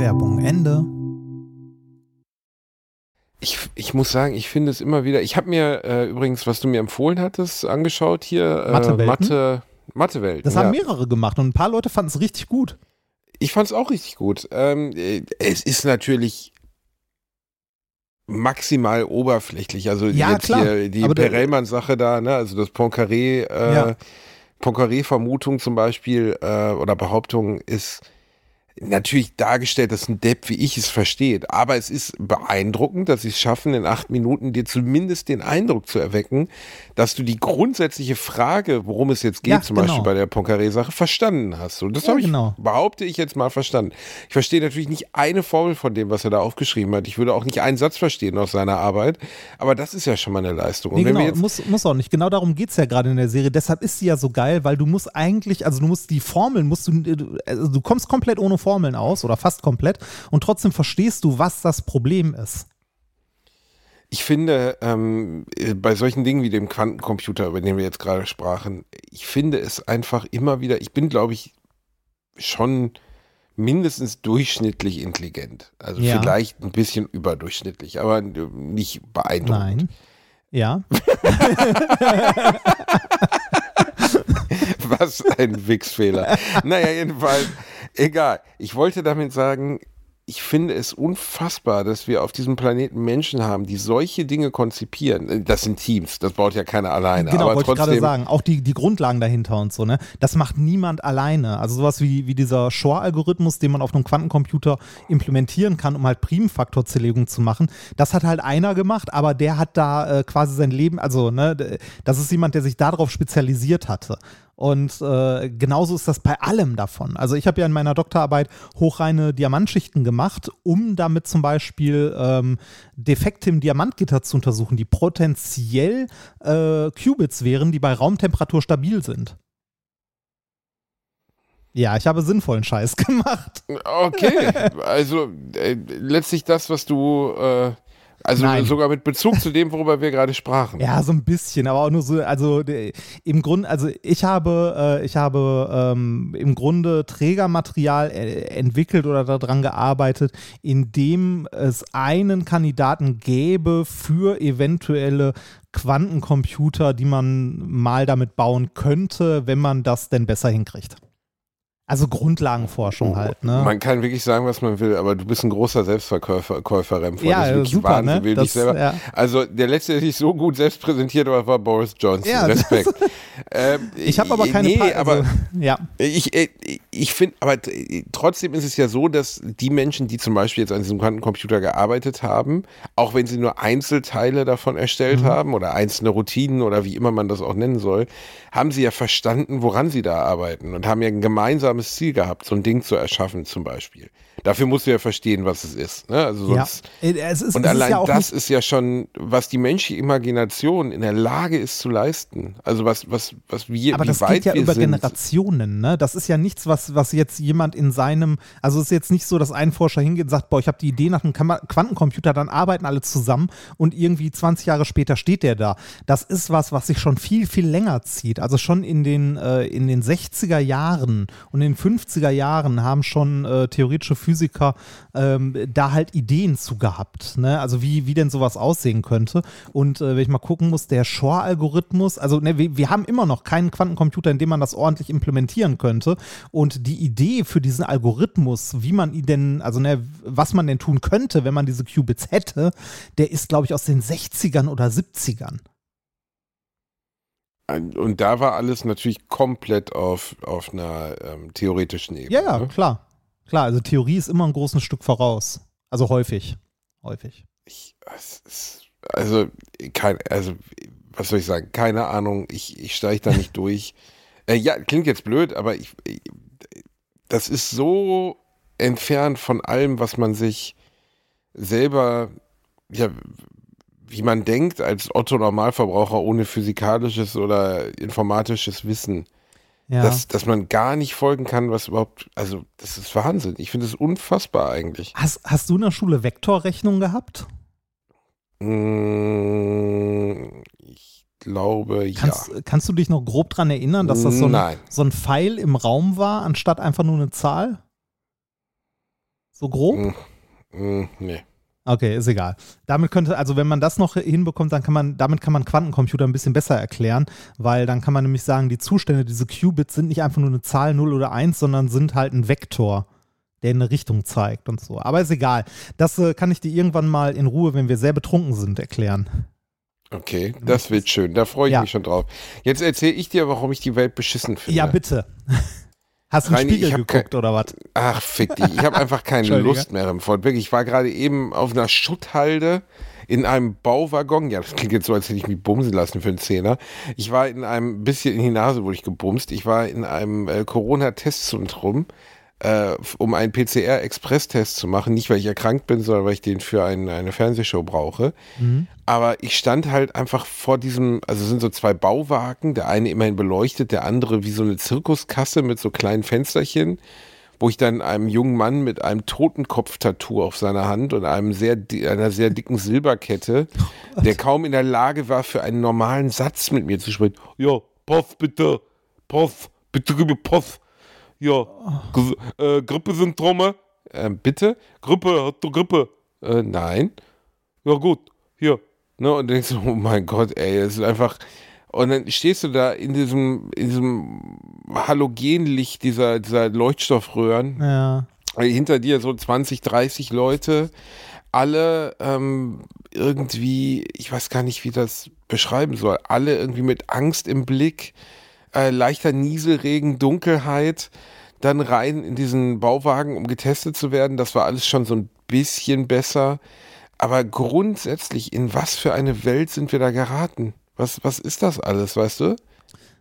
Werbung Ende. Ich, ich muss sagen, ich finde es immer wieder. Ich habe mir äh, übrigens, was du mir empfohlen hattest, angeschaut hier. Äh, Mathewelten? Mathe, Mathewelten. Das ja. haben mehrere gemacht und ein paar Leute fanden es richtig gut. Ich fand es auch richtig gut. Ähm, äh, es ist natürlich maximal oberflächlich. Also Ja, jetzt klar. hier die Perelman-Sache da, ne? also das Poincaré, äh, Ja. Poincaré-Vermutung zum Beispiel äh, oder Behauptung ist natürlich dargestellt, dass ein Depp, wie ich es verstehe. Aber es ist beeindruckend, dass sie es schaffen, in acht Minuten dir zumindest den Eindruck zu erwecken, dass du die grundsätzliche Frage, worum es jetzt geht, Ja, zum genau. Beispiel bei der Poincaré-Sache, verstanden hast. Und das Ja, habe ich, genau. behaupte ich jetzt mal, verstanden. Ich verstehe natürlich nicht eine Formel von dem, was er da aufgeschrieben hat. Ich würde auch nicht einen Satz verstehen aus seiner Arbeit. Aber das ist ja schon mal eine Leistung. Nee, genau, muss, muss auch nicht. Genau darum geht es ja gerade in der Serie. Deshalb ist sie ja so geil, weil du musst eigentlich, also du musst die Formeln, musst du, du- also du kommst komplett ohne Formeln aus oder fast komplett und trotzdem verstehst du, was das Problem ist. Ich finde, ähm, äh, bei solchen Dingen wie dem Quantencomputer, über den wir jetzt gerade sprachen, ich finde es einfach immer wieder, ich bin, glaube ich, schon mindestens durchschnittlich intelligent. Also Ja. vielleicht ein bisschen überdurchschnittlich, aber äh, nicht beeindruckend. Nein. Ja. Was ein Wichsfehler. naja, jedenfalls, egal. Ich wollte damit sagen, ich finde es unfassbar, dass wir auf diesem Planeten Menschen haben, die solche Dinge konzipieren. Das sind Teams, das baut ja keiner alleine. Genau, aber wollte ich gerade trotzdem, sagen. Auch die, die Grundlagen dahinter und so, ne? Das macht niemand alleine. Also sowas wie, wie dieser Shor-Algorithmus, den man auf einem Quantencomputer implementieren kann, um halt Primfaktorzerlegung zu machen, das hat halt einer gemacht, aber der hat da äh, quasi sein Leben, also, ne, das ist jemand, der sich darauf spezialisiert hatte. Und äh, genauso ist das bei allem davon. Also ich habe ja in meiner Doktorarbeit hochreine Diamantschichten gemacht, um damit zum Beispiel ähm, Defekte im Diamantgitter zu untersuchen, die potenziell äh, Qubits wären, die bei Raumtemperatur stabil sind. Ja, ich habe sinnvollen Scheiß gemacht. Okay, also äh, letztlich das, was du, äh, also Nein. sogar mit Bezug zu dem, worüber wir gerade sprachen. Ja, so ein bisschen, aber auch nur so, also im Grunde, also ich habe, äh, ich habe ähm, im Grunde Trägermaterial äh, entwickelt oder daran gearbeitet, in dem es einen Kandidaten gäbe für eventuelle Quantencomputer, die man mal damit bauen könnte, wenn man das denn besser hinkriegt. Also Grundlagenforschung halt, ne? Man kann wirklich sagen, was man will, aber du bist ein großer Selbstverkäufer, Käufer, Remford. Ja, Das ist super, ne? will Das, selber. ja. Also der letzte, der sich so gut selbst präsentiert hat, war Boris Johnson. Ja, Respekt. ähm, Ich habe aber keine nee, Pa- aber also, ja. ich, äh, ich finde, aber trotzdem ist es ja so, dass die Menschen, die zum Beispiel jetzt an diesem Quantencomputer gearbeitet haben, auch wenn sie nur Einzelteile davon erstellt haben oder einzelne Routinen oder wie immer man das auch nennen soll, haben sie ja verstanden, woran sie da arbeiten und haben ja ein gemeinsames Ziel gehabt, so ein Ding zu erschaffen zum Beispiel. Dafür musst du ja verstehen, was es ist. Ne? Also Ja, sonst, Äh, es ist, und es allein ist ja das ist ja schon, was die menschliche Imagination in der Lage ist zu leisten. Also was, was, was wir, aber das weit geht ja über sind. Generationen, ne? Das ist ja nichts, was, was jetzt jemand in seinem, also es ist jetzt nicht so, dass ein Forscher hingeht und sagt, boah, ich habe die Idee nach einem Quantencomputer, dann arbeiten alle zusammen und irgendwie 20 Jahre später steht der da. Das ist was, was sich schon viel, viel länger zieht. Also schon in den, äh, in den 60er Jahren und in den 50er Jahren haben schon äh, theoretische Physiker ähm, da halt Ideen zu gehabt, ne? Also wie, wie denn sowas aussehen könnte. Und äh, wenn ich mal gucken muss, der Shor-Algorithmus, also ne, wir, wir haben immer noch keinen Quantencomputer, in dem man das ordentlich implementieren könnte. Und die Idee für diesen Algorithmus, wie man ihn denn, also ne, was man denn tun könnte, wenn man diese Qubits hätte, der ist, glaube ich, aus den 60ern oder 70ern. Und da war alles natürlich komplett auf, auf einer ähm, theoretischen Ebene. Ja, ja, ne? klar. Klar, also Theorie ist immer ein großes Stück voraus. Also häufig. Häufig. Ich, also, kein, also, was soll ich sagen? Keine Ahnung. Ich, ich steige da nicht durch. Äh, ja, klingt jetzt blöd, aber ich, ich, das ist so entfernt von allem, was man sich selber, ja, wie man denkt, als Otto Normalverbraucher ohne physikalisches oder informatisches Wissen. Ja. Dass, dass man gar nicht folgen kann, was überhaupt, also das ist Wahnsinn. Ich finde es unfassbar eigentlich. hast, hast du in der Schule Vektorrechnung gehabt? Mm, Ich glaube, Kannst, ja. kannst du dich noch grob dran erinnern, dass das so ein, so ein Pfeil im Raum war, anstatt einfach nur eine Zahl? So grob? Mm, mm, nee. Okay, ist egal. Damit könnte, also wenn man das noch hinbekommt, dann kann man, damit kann man Quantencomputer ein bisschen besser erklären, weil dann kann man nämlich sagen, die Zustände, diese Qubits sind nicht einfach nur eine Zahl 0 oder 1, sondern sind halt ein Vektor, der in eine Richtung zeigt und so. Aber ist egal. Das äh, kann ich dir irgendwann mal in Ruhe, wenn wir sehr betrunken sind, erklären. Okay, das wird schön. Da freue ich Ja. mich schon drauf. Jetzt erzähle ich dir, warum ich die Welt beschissen finde. Ja, bitte. Hast du einen Reini, Spiegel geguckt oder was? Ach, fick dich. Ich habe einfach keine. Lust mehr im Fort. Wirklich, ich war gerade eben auf einer Schutthalde in einem Bauwaggon. Ja, das klingt jetzt so, als hätte ich mich bumsen lassen für einen Zehner. Ich war in einem, bisschen in die Nase wurde ich gebumst. Ich war in einem äh, Corona-Testzentrum, äh, um einen PCR-Express-Test zu machen. Nicht, weil ich erkrankt bin, sondern weil ich den für ein, eine Fernsehshow brauche. Mhm. Aber ich stand halt einfach vor diesem, also es sind so zwei Bauwagen, der eine immerhin beleuchtet, der andere wie so eine Zirkuskasse mit so kleinen Fensterchen, wo ich dann einem jungen Mann mit einem Totenkopf-Tattoo auf seiner Hand und einem sehr, einer sehr dicken Silberkette, der kaum in der Lage war, für einen normalen Satz mit mir zu sprechen. Ja, Puff, bitte, Puff, bitte gib mir Puff. Ja, äh, Grippesymptome? Ähm, bitte? Grippe, hast du Grippe? Äh, nein. Ja, gut, hier. Ne, und denkst du, oh mein Gott, ey, es ist einfach. Und dann stehst du da in diesem, in diesem Halogenlicht dieser, dieser Leuchtstoffröhren, Ja. hinter dir so 20, 30 Leute, alle ähm, irgendwie, ich weiß gar nicht, wie das beschreiben soll, alle irgendwie mit Angst im Blick, äh, leichter Nieselregen, Dunkelheit, dann rein in diesen Bauwagen, um getestet zu werden. Das war alles schon so ein bisschen besser. Aber grundsätzlich, in was für eine Welt sind wir da geraten? Was, was ist das alles, weißt du?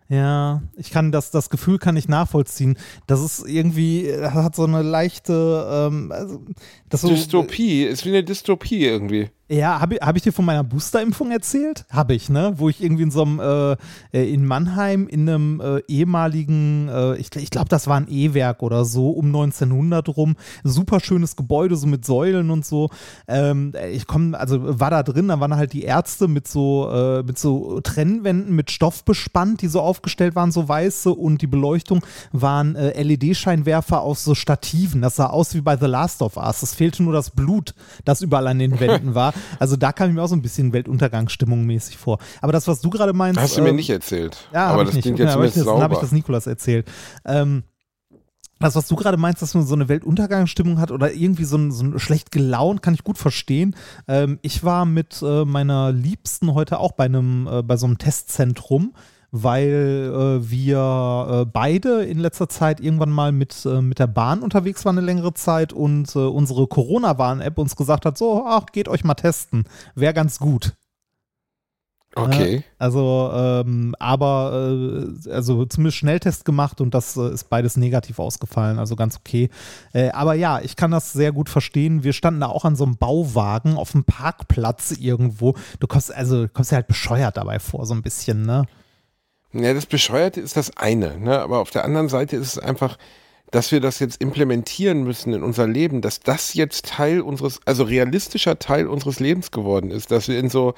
Ja, ich kann das, das Gefühl kann ich nachvollziehen. Das ist irgendwie, das hat so eine leichte, ähm, also, das so, Dystopie, ist wie eine Dystopie irgendwie. Ja, habe hab ich dir von meiner Boosterimpfung erzählt? Habe ich, ne? Wo ich irgendwie in so einem, äh, äh, in Mannheim in einem äh, ehemaligen, äh, ich, ich glaube, das war ein E-Werk oder so, um 1900 rum. Super schönes Gebäude, so mit Säulen und so. Ähm, ich komme, also war da drin, da waren halt die Ärzte mit so, äh, mit so Trennwänden mit Stoff bespannt, die so aufgestellt waren, so weiße und die Beleuchtung waren äh, LED-Scheinwerfer aus so Stativen. Das sah aus wie bei The Last of Us. Es fehlte nur das Blut, das überall an den Wänden war. Also da kam ich mir auch so ein bisschen Weltuntergangsstimmung mäßig vor. Aber das, was du gerade meinst. Hast du mir ähm, nicht erzählt. ja, aber das ich nicht. klingt Ja, jetzt zumindest das, dann habe ich sauber. das Nikolas erzählt. Ähm, das, was du gerade meinst, dass man so eine Weltuntergangsstimmung hat oder irgendwie so, ein, so ein schlecht gelaunt, kann ich gut verstehen. Ähm, ich war mit äh, meiner Liebsten heute auch bei einem, äh, bei so einem Testzentrum, weil äh, wir äh, beide in letzter Zeit irgendwann mal mit, äh, mit der Bahn unterwegs waren eine längere Zeit und äh, unsere Corona-Warn-App uns gesagt hat, so, ach, geht euch mal testen. Wäre ganz gut. Okay. Also, ähm, aber äh, also zumindest Schnelltest gemacht und das äh, ist beides negativ ausgefallen, also ganz okay. Aber ja, ich kann das sehr gut verstehen. Wir standen da auch an so einem Bauwagen auf dem Parkplatz irgendwo. Du kommst also du kommst dir halt bescheuert dabei vor, so ein bisschen, ne? Ja, das Bescheuerte ist das eine, ne? aber auf der anderen Seite ist es einfach, dass wir das jetzt implementieren müssen in unser Leben, dass das jetzt Teil unseres, also realistischer Teil unseres Lebens geworden ist, dass wir in so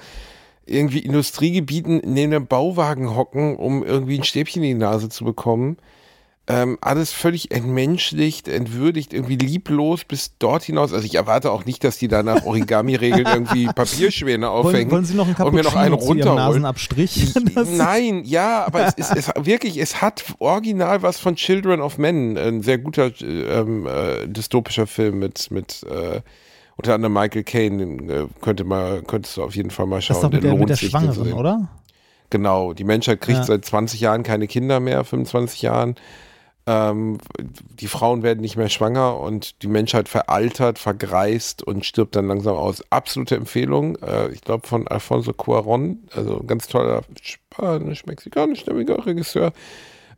irgendwie Industriegebieten neben einem Bauwagen hocken, um irgendwie ein Stäbchen in die Nase zu bekommen. Ähm, alles völlig entmenschlicht, entwürdigt, irgendwie lieblos bis dort hinaus. Also ich erwarte auch nicht, dass die da nach Origami-Regeln irgendwie Papierschwäne Wollen, aufhängen. wollen Sie noch einen und mir Cappuccino noch einen runterholen. Nasenabstrich? Das- Nein, ja, aber es ist es, wirklich, es hat original was von Children of Men, ein sehr guter äh, ähm, äh, dystopischer Film mit, mit äh, unter anderem Michael Caine, äh, könnte mal, könntest du auf jeden Fall mal Das schauen. ist doch mit der, mit der Schwangeren, oder? Genau, die Menschheit kriegt Ja. seit 20 Jahren keine Kinder mehr, 25 Jahren. Ähm, die Frauen werden nicht mehr schwanger und die Menschheit veraltert, vergreist und stirbt dann langsam aus. Absolute Empfehlung, äh, ich glaube von Alfonso Cuaron, also ein ganz toller spanisch-mexikanisch-stämmiger Regisseur.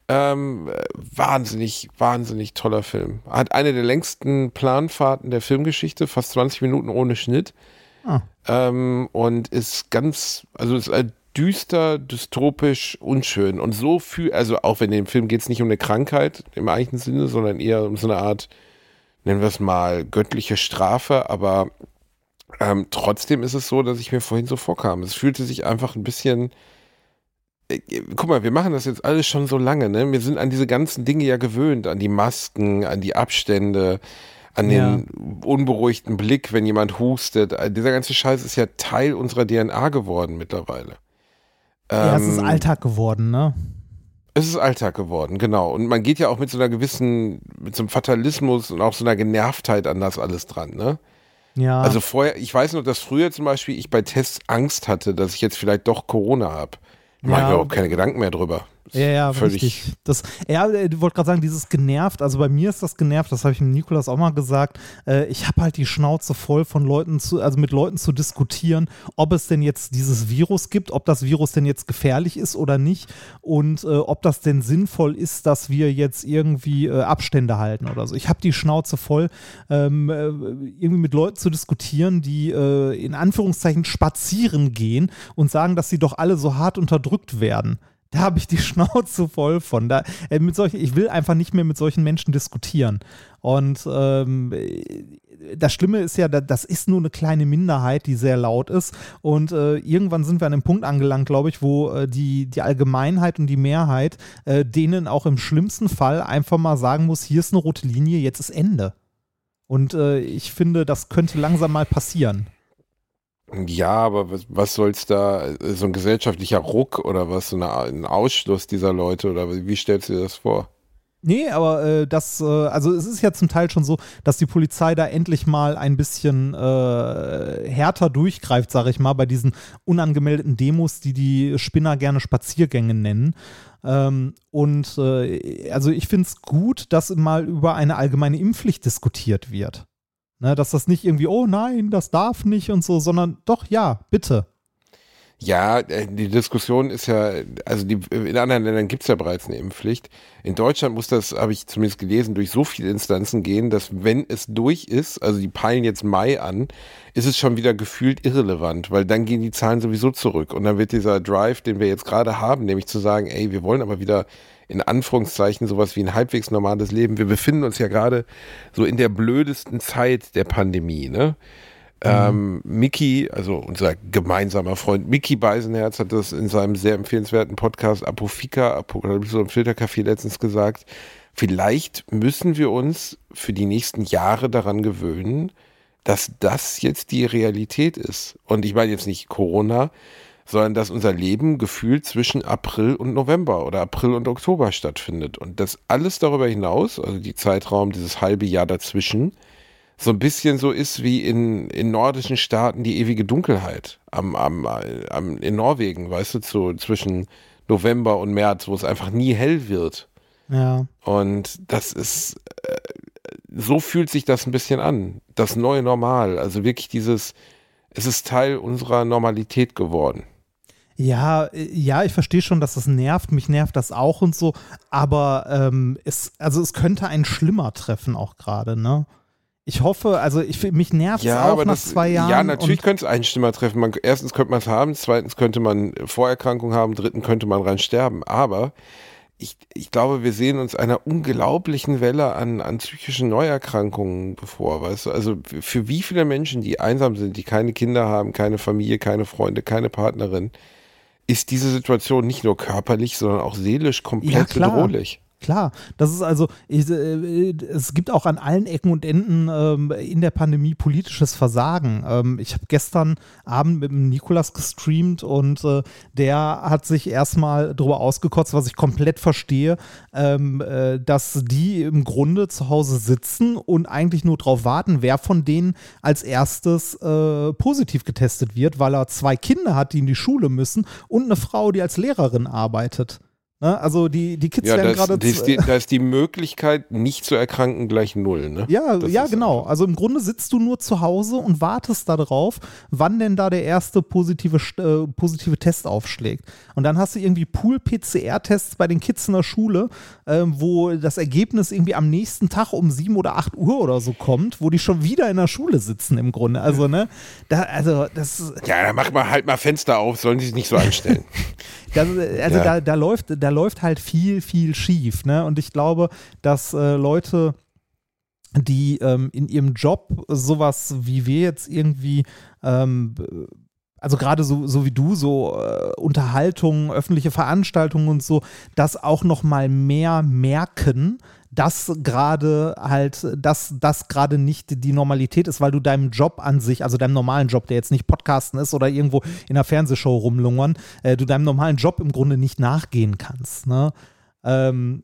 Ähm, äh, wahnsinnig, wahnsinnig toller Film. Hat eine der längsten Planfahrten der Filmgeschichte, fast 20 Minuten ohne Schnitt. Ah. Ähm, und ist ganz, also ist äh, düster, dystopisch, unschön. Und so viel, also auch wenn in dem Film geht es nicht um eine Krankheit im eigentlichen Sinne, sondern eher um so eine Art, nennen wir es mal, göttliche Strafe, aber ähm, trotzdem ist es so, dass ich mir vorhin so vorkam. Es fühlte sich einfach ein bisschen. Äh, guck mal, wir machen das jetzt alles schon so lange, ne? Wir sind an diese ganzen Dinge ja gewöhnt, an die Masken, an die Abstände, an Ja. den unberuhigten Blick, wenn jemand hustet. Dieser ganze Scheiß ist ja Teil unserer DNA geworden mittlerweile. Ja, es ist Ähm, Alltag geworden, ne? es ist Alltag geworden, genau. Und man geht ja auch mit so einer gewissen, mit so einem Fatalismus und auch so einer Genervtheit an das alles dran, ne? Ja. Also vorher, ich weiß noch, dass früher zum Beispiel ich bei Tests Angst hatte, dass ich jetzt vielleicht doch Corona habe. Da mache ich Ja. mir überhaupt keine Gedanken mehr drüber. Ja, ja, völlig. richtig. Das, ja, äh, du wollte gerade sagen, dieses genervt, also bei mir ist das genervt, das habe ich dem Nikolas auch mal gesagt. Äh, ich habe halt die Schnauze voll von Leuten zu, also mit Leuten zu diskutieren, ob es denn jetzt dieses Virus gibt, ob das Virus denn jetzt gefährlich ist oder nicht und äh, ob das denn sinnvoll ist, dass wir jetzt irgendwie äh, Abstände halten oder so. Ich habe die Schnauze voll, ähm, äh, irgendwie mit Leuten zu diskutieren, die äh, in Anführungszeichen spazieren gehen und sagen, dass sie doch alle so hart unterdrückt werden. Da habe ich die Schnauze voll von. Da, äh, mit solchen, ich will einfach nicht mehr mit solchen Menschen diskutieren. Und ähm, äh, das Schlimme ist ja, da- das ist nur eine kleine Minderheit, die sehr laut ist. Und äh, irgendwann sind wir an einem Punkt angelangt, glaube ich, wo äh, die, die Allgemeinheit und die Mehrheit äh, denen auch im schlimmsten Fall einfach mal sagen muss, hier ist eine rote Linie, jetzt ist Ende. Und äh, ich finde, das könnte langsam mal passieren. Ja, aber was, was soll's da, so ein gesellschaftlicher Ruck oder was, so eine, ein Ausschluss dieser Leute oder wie wie stellst du dir das vor? Nee, aber äh, das, äh, also es ist ja zum Teil schon so, dass die Polizei da endlich mal ein bisschen äh, härter durchgreift, sage ich mal, bei diesen unangemeldeten Demos, die die Spinner gerne Spaziergänge nennen. Ähm, und äh, also ich finde es gut, dass mal über eine allgemeine Impfpflicht diskutiert wird. Ne, dass das nicht irgendwie, oh nein, das darf nicht und so, sondern doch, ja, bitte. Ja, äh, die Diskussion ist ja, also die, in anderen Ländern gibt es ja bereits eine Impfpflicht. In Deutschland muss das, habe ich zumindest gelesen, durch so viele Instanzen gehen, dass wenn es durch ist, also die peilen jetzt Mai an, ist es schon wieder gefühlt irrelevant, weil dann gehen die Zahlen sowieso zurück. Und dann wird dieser Drive, den wir jetzt gerade haben, nämlich zu sagen, ey, wir wollen aber wieder in Anführungszeichen sowas wie ein halbwegs normales Leben. Wir befinden uns ja gerade so in der blödesten Zeit der Pandemie, ne? Ähm, Mickey, also unser gemeinsamer Freund Mickey Beisenherz hat das in seinem sehr empfehlenswerten Podcast Apofika, Apokalypse und Filtercafé letztens gesagt. Vielleicht müssen wir uns für die nächsten Jahre daran gewöhnen, dass das jetzt die Realität ist. Und ich meine jetzt nicht Corona, sondern dass unser Leben gefühlt zwischen April und November oder April und Oktober stattfindet. Und dass alles darüber hinaus, also die Zeitraum, dieses halbe Jahr dazwischen, so ein bisschen so ist wie in, in nordischen Staaten die ewige Dunkelheit am, am, am, in Norwegen, weißt du, so zwischen November und März, wo es einfach nie hell wird. Ja. Und das ist, äh, so fühlt sich das ein bisschen an. Das neue Normal. Also wirklich dieses, es ist Teil unserer Normalität geworden. Ja, äh, ja, ich verstehe schon, dass das nervt. Mich nervt das auch und so. Aber ähm, es, also es könnte einen schlimmer treffen auch gerade, ne? Ich hoffe, also ich, mich nervt es auch nach zwei Jahren. Ja, natürlich könnte es einen Stimmer treffen. Man, erstens könnte man es haben, zweitens könnte man Vorerkrankungen haben, drittens könnte man rein sterben. Aber ich, ich glaube, wir sehen uns einer unglaublichen Welle an, an psychischen Neuerkrankungen bevor, weißt du? Also für wie viele Menschen, die einsam sind, die keine Kinder haben, keine Familie, keine Freunde, keine Partnerin, ist diese Situation nicht nur körperlich, sondern auch seelisch komplett Ja, bedrohlich. Klar, das ist also, ich, äh, es gibt auch an allen Ecken und Enden ähm, in der Pandemie politisches Versagen. Ähm, ich habe gestern Abend mit dem Nikolas gestreamt und äh, der hat sich erstmal darüber ausgekotzt, was ich komplett verstehe, ähm, äh, dass die im Grunde zu Hause sitzen und eigentlich nur darauf warten, wer von denen als erstes äh, positiv getestet wird, weil er zwei Kinder hat, die in die Schule müssen und eine Frau, die als Lehrerin arbeitet. Ne? Also die, die Kids Ja, werden gerade. das, ist die, da ist die Möglichkeit, nicht zu erkranken, gleich null. Ne? Ja, Das ja, genau. einfach- Also im Grunde sitzt du nur zu Hause und wartest darauf, wann denn da der erste positive, äh, positive Test aufschlägt. Und dann hast du irgendwie Pool-PCR-Tests bei den Kids in der Schule, ähm, wo das Ergebnis irgendwie am nächsten Tag um 7 oder 8 Uhr oder so kommt, wo die schon wieder in der Schule sitzen im Grunde. Also, ne, da, also das Ja, dann mach mal halt mal Fenster auf, sollen die sich nicht so anstellen. Das, äh, also Ja. da, da, läuft, da läuft halt viel, viel schief. Ne? Und ich glaube, dass äh, Leute, die ähm, in ihrem Job sowas wie wir jetzt irgendwie, ähm, also gerade so, so wie du, so äh, Unterhaltungen, öffentliche Veranstaltungen und so, das auch noch mal mehr merken, dass gerade halt, dass das gerade nicht die Normalität ist, weil du deinem Job an sich, also deinem normalen Job, der jetzt nicht Podcasten ist oder irgendwo in einer Fernsehshow rumlungern, äh, du deinem normalen Job im Grunde nicht nachgehen kannst. Ne? Ähm,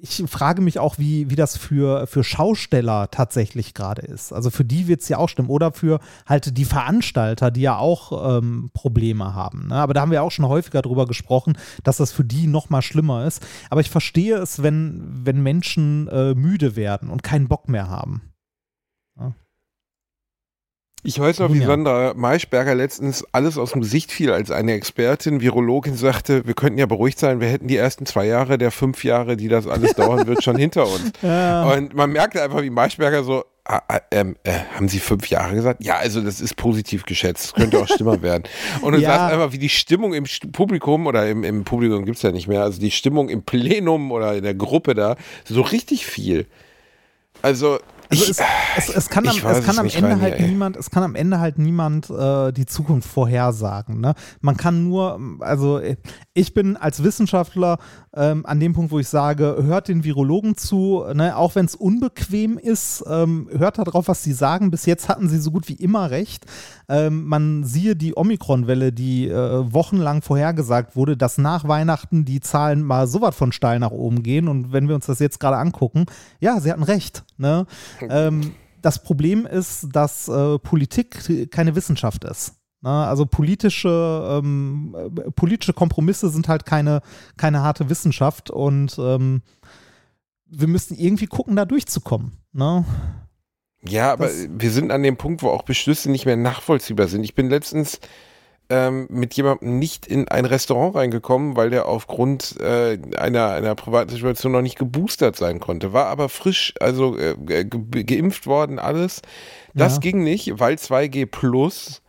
ich frage mich auch, wie, wie das für, für Schausteller tatsächlich gerade ist. Also für die wird es ja auch stimmen. Oder für halt die Veranstalter, die ja auch ähm, Probleme haben. Ne? Aber da haben wir auch schon häufiger drüber gesprochen, dass das für die noch mal schlimmer ist. Aber ich verstehe es, wenn, wenn Menschen äh, müde werden und keinen Bock mehr haben. Ich weiß noch, wie Ja. Sandra Maischberger letztens alles aus dem Gesicht fiel, als eine Expertin, Virologin sagte, wir könnten ja beruhigt sein, wir hätten die ersten zwei Jahre der fünf Jahre, die das alles dauern wird, schon hinter uns. Und man merkte einfach, wie Maischberger so, ah, ähm, äh, haben Sie fünf Jahre gesagt? Ja, also das ist positiv geschätzt, das könnte auch schlimmer werden. Und du Ja. sagst einfach, wie die Stimmung im Publikum oder im, im Publikum gibt's ja nicht mehr, also die Stimmung im Plenum oder in der Gruppe da, so richtig viel. Also, Also ich, es, es, es kann am, es kann am Ende Reini, halt ey. niemand, es kann am Ende halt niemand äh, die Zukunft vorhersagen. Ne? Man kann nur, also äh, ich bin als Wissenschaftler ähm, an dem Punkt, wo ich sage, hört den Virologen zu, ne? auch wenn es unbequem ist, ähm, hört darauf, was sie sagen. Bis jetzt hatten sie so gut wie immer recht. Ähm, man siehe die Omikron-Welle, die äh, wochenlang vorhergesagt wurde, dass nach Weihnachten die Zahlen mal so was von steil nach oben gehen. Und wenn wir uns das jetzt gerade angucken, ja, sie hatten recht. Ne? Ähm, das Problem ist, dass äh, Politik keine Wissenschaft ist. Ne? Also politische, ähm, äh, politische Kompromisse sind halt keine, keine harte Wissenschaft und ähm, wir müssen irgendwie gucken, da durchzukommen. Ne? Ja, aber Das- wir sind an dem Punkt, wo auch Beschlüsse nicht mehr nachvollziehbar sind. Ich bin letztens ähm, mit jemandem nicht in ein Restaurant reingekommen, weil der aufgrund äh, einer, einer privaten Situation noch nicht geboostert sein konnte. War aber frisch, also äh, ge geimpft worden, alles. Das Ja. ging nicht, weil 2G plus.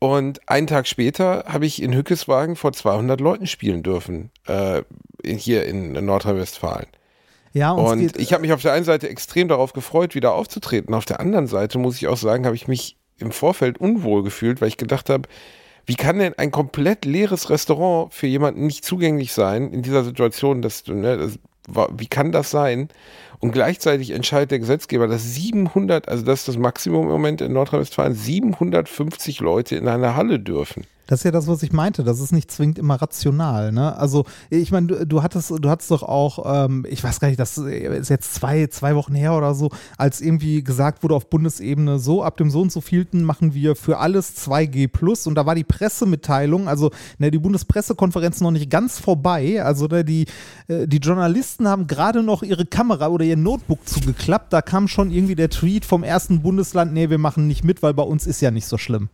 Und einen Tag später habe ich in Hückeswagen vor 200 Leuten spielen dürfen, äh, hier in Nordrhein-Westfalen. Ja, und, geht, ich habe mich auf der einen Seite extrem darauf gefreut, wieder aufzutreten. Auf der anderen Seite muss ich auch sagen, habe ich mich im Vorfeld unwohl gefühlt, weil ich gedacht habe, wie kann denn ein komplett leeres Restaurant für jemanden nicht zugänglich sein in dieser Situation? Dass ne, das, wie kann das sein? Und gleichzeitig entscheidet der Gesetzgeber, dass 700, also das ist das Maximum im Moment in Nordrhein-Westfalen, 750 Leute in einer Halle dürfen. Das ist ja das, was ich meinte. Das ist nicht zwingend immer rational. Ne? Also, ich meine, du, du hattest, du hattest doch auch, ähm, ich weiß gar nicht, das ist jetzt zwei, zwei Wochen her oder so, als irgendwie gesagt wurde auf Bundesebene, so ab dem so und so vielten machen wir für alles 2G plus und da war die Pressemitteilung, also ne, die Bundespressekonferenz noch nicht ganz vorbei. Also ne, die, äh, die Journalisten haben gerade noch ihre Kamera oder ihr Notebook zugeklappt. Da kam schon irgendwie der Tweet vom ersten Bundesland, nee, wir machen nicht mit, weil bei uns ist ja nicht so schlimm.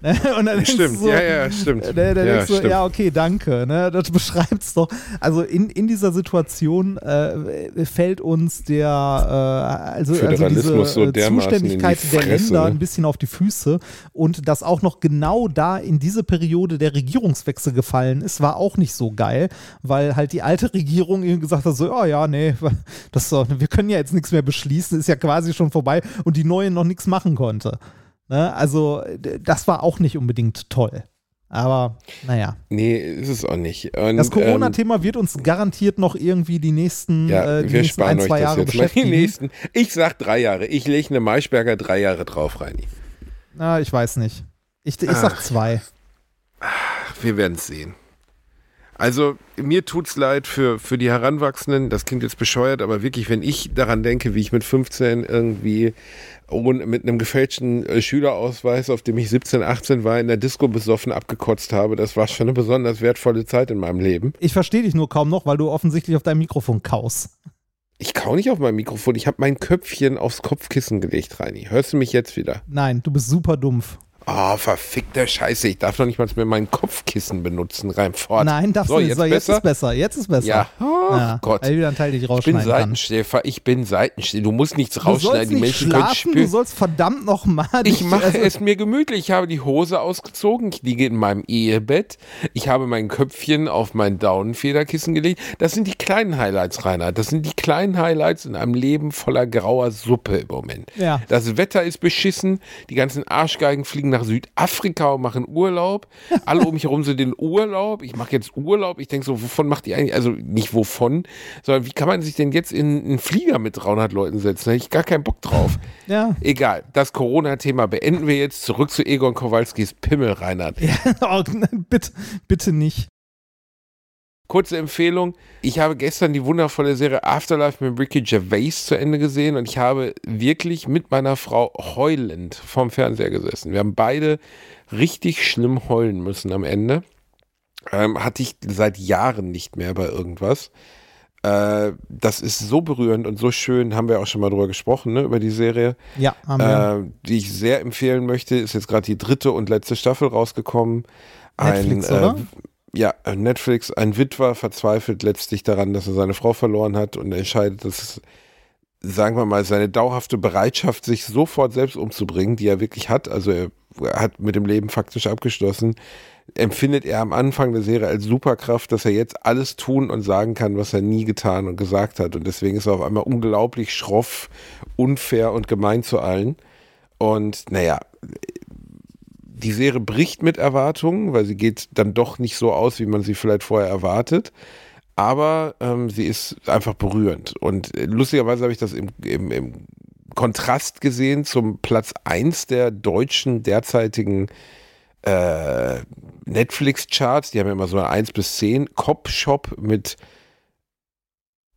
Und dann du so, ja, ja, stimmt. Ne, da ja, stimmt. ja, okay, danke. Ne, das beschreibt es doch. Also in, in dieser Situation äh, fällt uns der äh, also, also diese so äh, Zuständigkeit die der Länder ne? ein bisschen auf die Füße und dass auch noch genau da in diese Periode der Regierungswechsel gefallen ist, war auch nicht so geil, weil halt die alte Regierung eben gesagt hat, so, oh ja, nee, das wir können ja jetzt nichts mehr beschließen, ist ja quasi schon vorbei und die neue noch nichts machen konnte. Ne? Also das war auch nicht unbedingt toll. Aber naja. Nee, ist es auch nicht. Und, Das ähm, Corona-Thema wird uns garantiert noch irgendwie die nächsten, Ja, äh, die wir nächsten sparen ein, euch zwei das Jahre jetzt mal. Die beschäftigen. nächsten, ich sag drei Jahre. Ich lege eine Maischberger drei Jahre drauf, Reini. Na, ich weiß nicht. Ich, ich sag zwei. Wir werden es sehen. Also mir tut's leid für, für die Heranwachsenden, das klingt jetzt bescheuert, aber wirklich, wenn ich daran denke, wie ich mit 15 irgendwie ohne, mit einem gefälschten äh, Schülerausweis, auf dem ich 17, 18 war, in der Disco besoffen abgekotzt habe, das war schon eine besonders wertvolle Zeit in meinem Leben. Ich verstehe dich nur kaum noch, weil du offensichtlich auf deinem Mikrofon kaust. Ich kau nicht auf mein Mikrofon, ich habe mein Köpfchen aufs Kopfkissen gelegt, Reini. Hörst du mich jetzt wieder? Nein, du bist super dumpf. Oh, verfickter Scheiße, ich darf doch nicht mal mehr mein Kopfkissen benutzen, rein fort. Nein, darfst so, du nicht. jetzt so, jetzt besser? ist besser. Jetzt ist besser. Ja, oh Ja, Gott. Weil wieder ein Teil dich Ich bin rausschneiden. Seitenschläfer, ich bin Seitenschläfer. Du musst nichts Du rausschneiden, die Menschen können schlafen, du spüren. sollst verdammt nochmal. Ich mache es mir gemütlich. Ich habe die Hose ausgezogen. Ich liege in meinem Ehebett. Ich habe mein Köpfchen auf mein Daunenfederkissen gelegt. Das sind die kleinen Highlights, Rainer. Das sind die kleinen Highlights in einem Leben voller grauer Suppe im Moment. Ja. Das Wetter ist beschissen. Die ganzen Arschgeigen fliegen nach Südafrika und machen Urlaub. Alle um mich herum sind in Urlaub. Ich mache jetzt Urlaub. Ich denke so, wovon macht die eigentlich? Also nicht wovon, sondern wie kann man sich denn jetzt in einen Flieger mit 300 Leuten setzen? Da hätte ich gar keinen Bock drauf. Ja. Egal, das Corona-Thema beenden wir jetzt. Zurück zu Egon Kowalskis Pimmel, Reinhard. oh, nein, bitte, bitte nicht. Kurze Empfehlung. Ich habe gestern die wundervolle Serie Afterlife mit Ricky Gervais zu Ende gesehen und ich habe wirklich mit meiner Frau heulend vorm Fernseher gesessen. Wir haben beide richtig schlimm heulen müssen am Ende. Ähm, hatte ich seit Jahren nicht mehr bei irgendwas. Äh, das ist so berührend und so schön, haben wir auch schon mal drüber gesprochen, ne, über die Serie. Ja, haben wir. äh, die ich sehr empfehlen möchte. Ist jetzt gerade die dritte und letzte Staffel rausgekommen. Netflix, ein, oder? Äh, ja, Netflix. Ein Witwer verzweifelt letztlich daran, dass er seine Frau verloren hat und entscheidet, dass, sagen wir mal, seine dauerhafte Bereitschaft, sich sofort selbst umzubringen, die er wirklich hat, also er hat mit dem Leben faktisch abgeschlossen, empfindet er am Anfang der Serie als Superkraft, dass er jetzt alles tun und sagen kann, was er nie getan und gesagt hat. Und deswegen ist er auf einmal unglaublich schroff, unfair und gemein zu allen. Und naja, die Serie bricht mit Erwartungen, weil sie geht dann doch nicht so aus, wie man sie vielleicht vorher erwartet. Aber ähm, sie ist einfach berührend. Und äh, lustigerweise habe ich das im, im, im Kontrast gesehen zum Platz 1 der deutschen derzeitigen äh, Netflix-Charts. Die haben ja immer so eine 1 bis 10. Cop Shop mit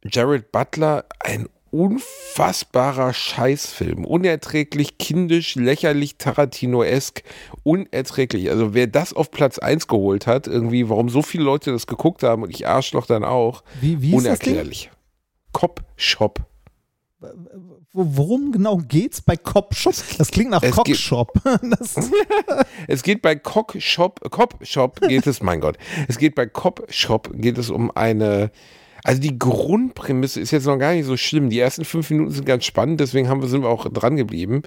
Jared Butler. Ein unfassbarer Scheißfilm. Unerträglich, kindisch, lächerlich, Tarantino-esk. Unerträglich. Also wer das auf Platz 1 geholt hat, irgendwie, warum so viele Leute das geguckt haben und ich Arschloch dann auch, Wie, wie ist das Ding? unerklärlich. Cop Shop. Wo- Worum genau geht's bei Cop Shop? Das klingt nach Cock Shop. Es geht bei Cock Shop, Cop Shop geht es, mein Gott, es geht bei Cop Shop geht es um eine, also die Grundprämisse ist jetzt noch gar nicht so schlimm. Die ersten fünf Minuten sind ganz spannend, deswegen haben wir, sind wir auch dran geblieben.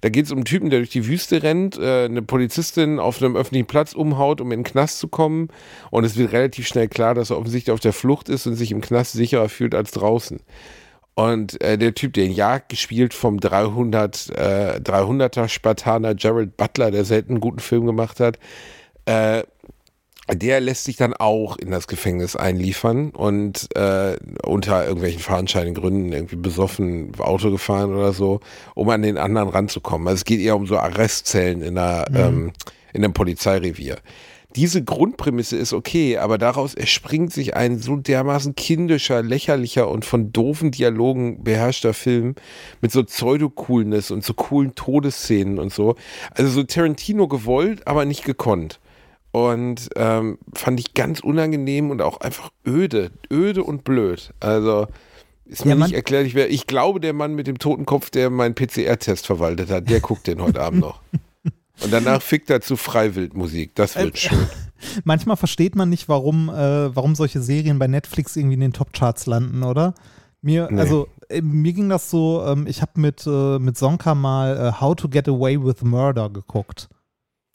Da geht es um einen Typen, der durch die Wüste rennt, äh, eine Polizistin auf einem öffentlichen Platz umhaut, um in den Knast zu kommen. Und es wird relativ schnell klar, dass er offensichtlich auf der Flucht ist und sich im Knast sicherer fühlt als draußen. Und äh, der Typ, den Jagd gespielt vom 300, äh, 300er Spartaner Jared Butler, der selten einen guten Film gemacht hat, äh, der lässt sich dann auch in das Gefängnis einliefern und äh, unter irgendwelchen fahrentscheinigen Gründen irgendwie besoffen Auto gefahren oder so, um an den anderen ranzukommen. Also es geht eher um so Arrestzellen in, einer, ähm, in einem Polizeirevier. Diese Grundprämisse ist okay, aber daraus erspringt sich ein so dermaßen kindischer, lächerlicher und von doofen Dialogen beherrschter Film mit so Pseudo-Coolness und so coolen Todesszenen und so. Also so Tarantino gewollt, aber nicht gekonnt. Und ähm, fand ich ganz unangenehm und auch einfach öde, öde und blöd. Also ist mir nicht erklärlich, wer. Ich glaube, der Mann mit dem toten Kopf, der meinen PCR-Test verwaltet hat, der guckt den heute Abend noch. Und danach fickt er zu Freiwildmusik. Das wird Äh, schön. manchmal versteht man nicht, warum, äh, warum solche Serien bei Netflix irgendwie in den Top-Charts landen, oder? Mir, Nee. also, äh, mir ging das so, ähm, ich habe mit, äh, mit Sonka mal äh, How to Get Away with Murder geguckt.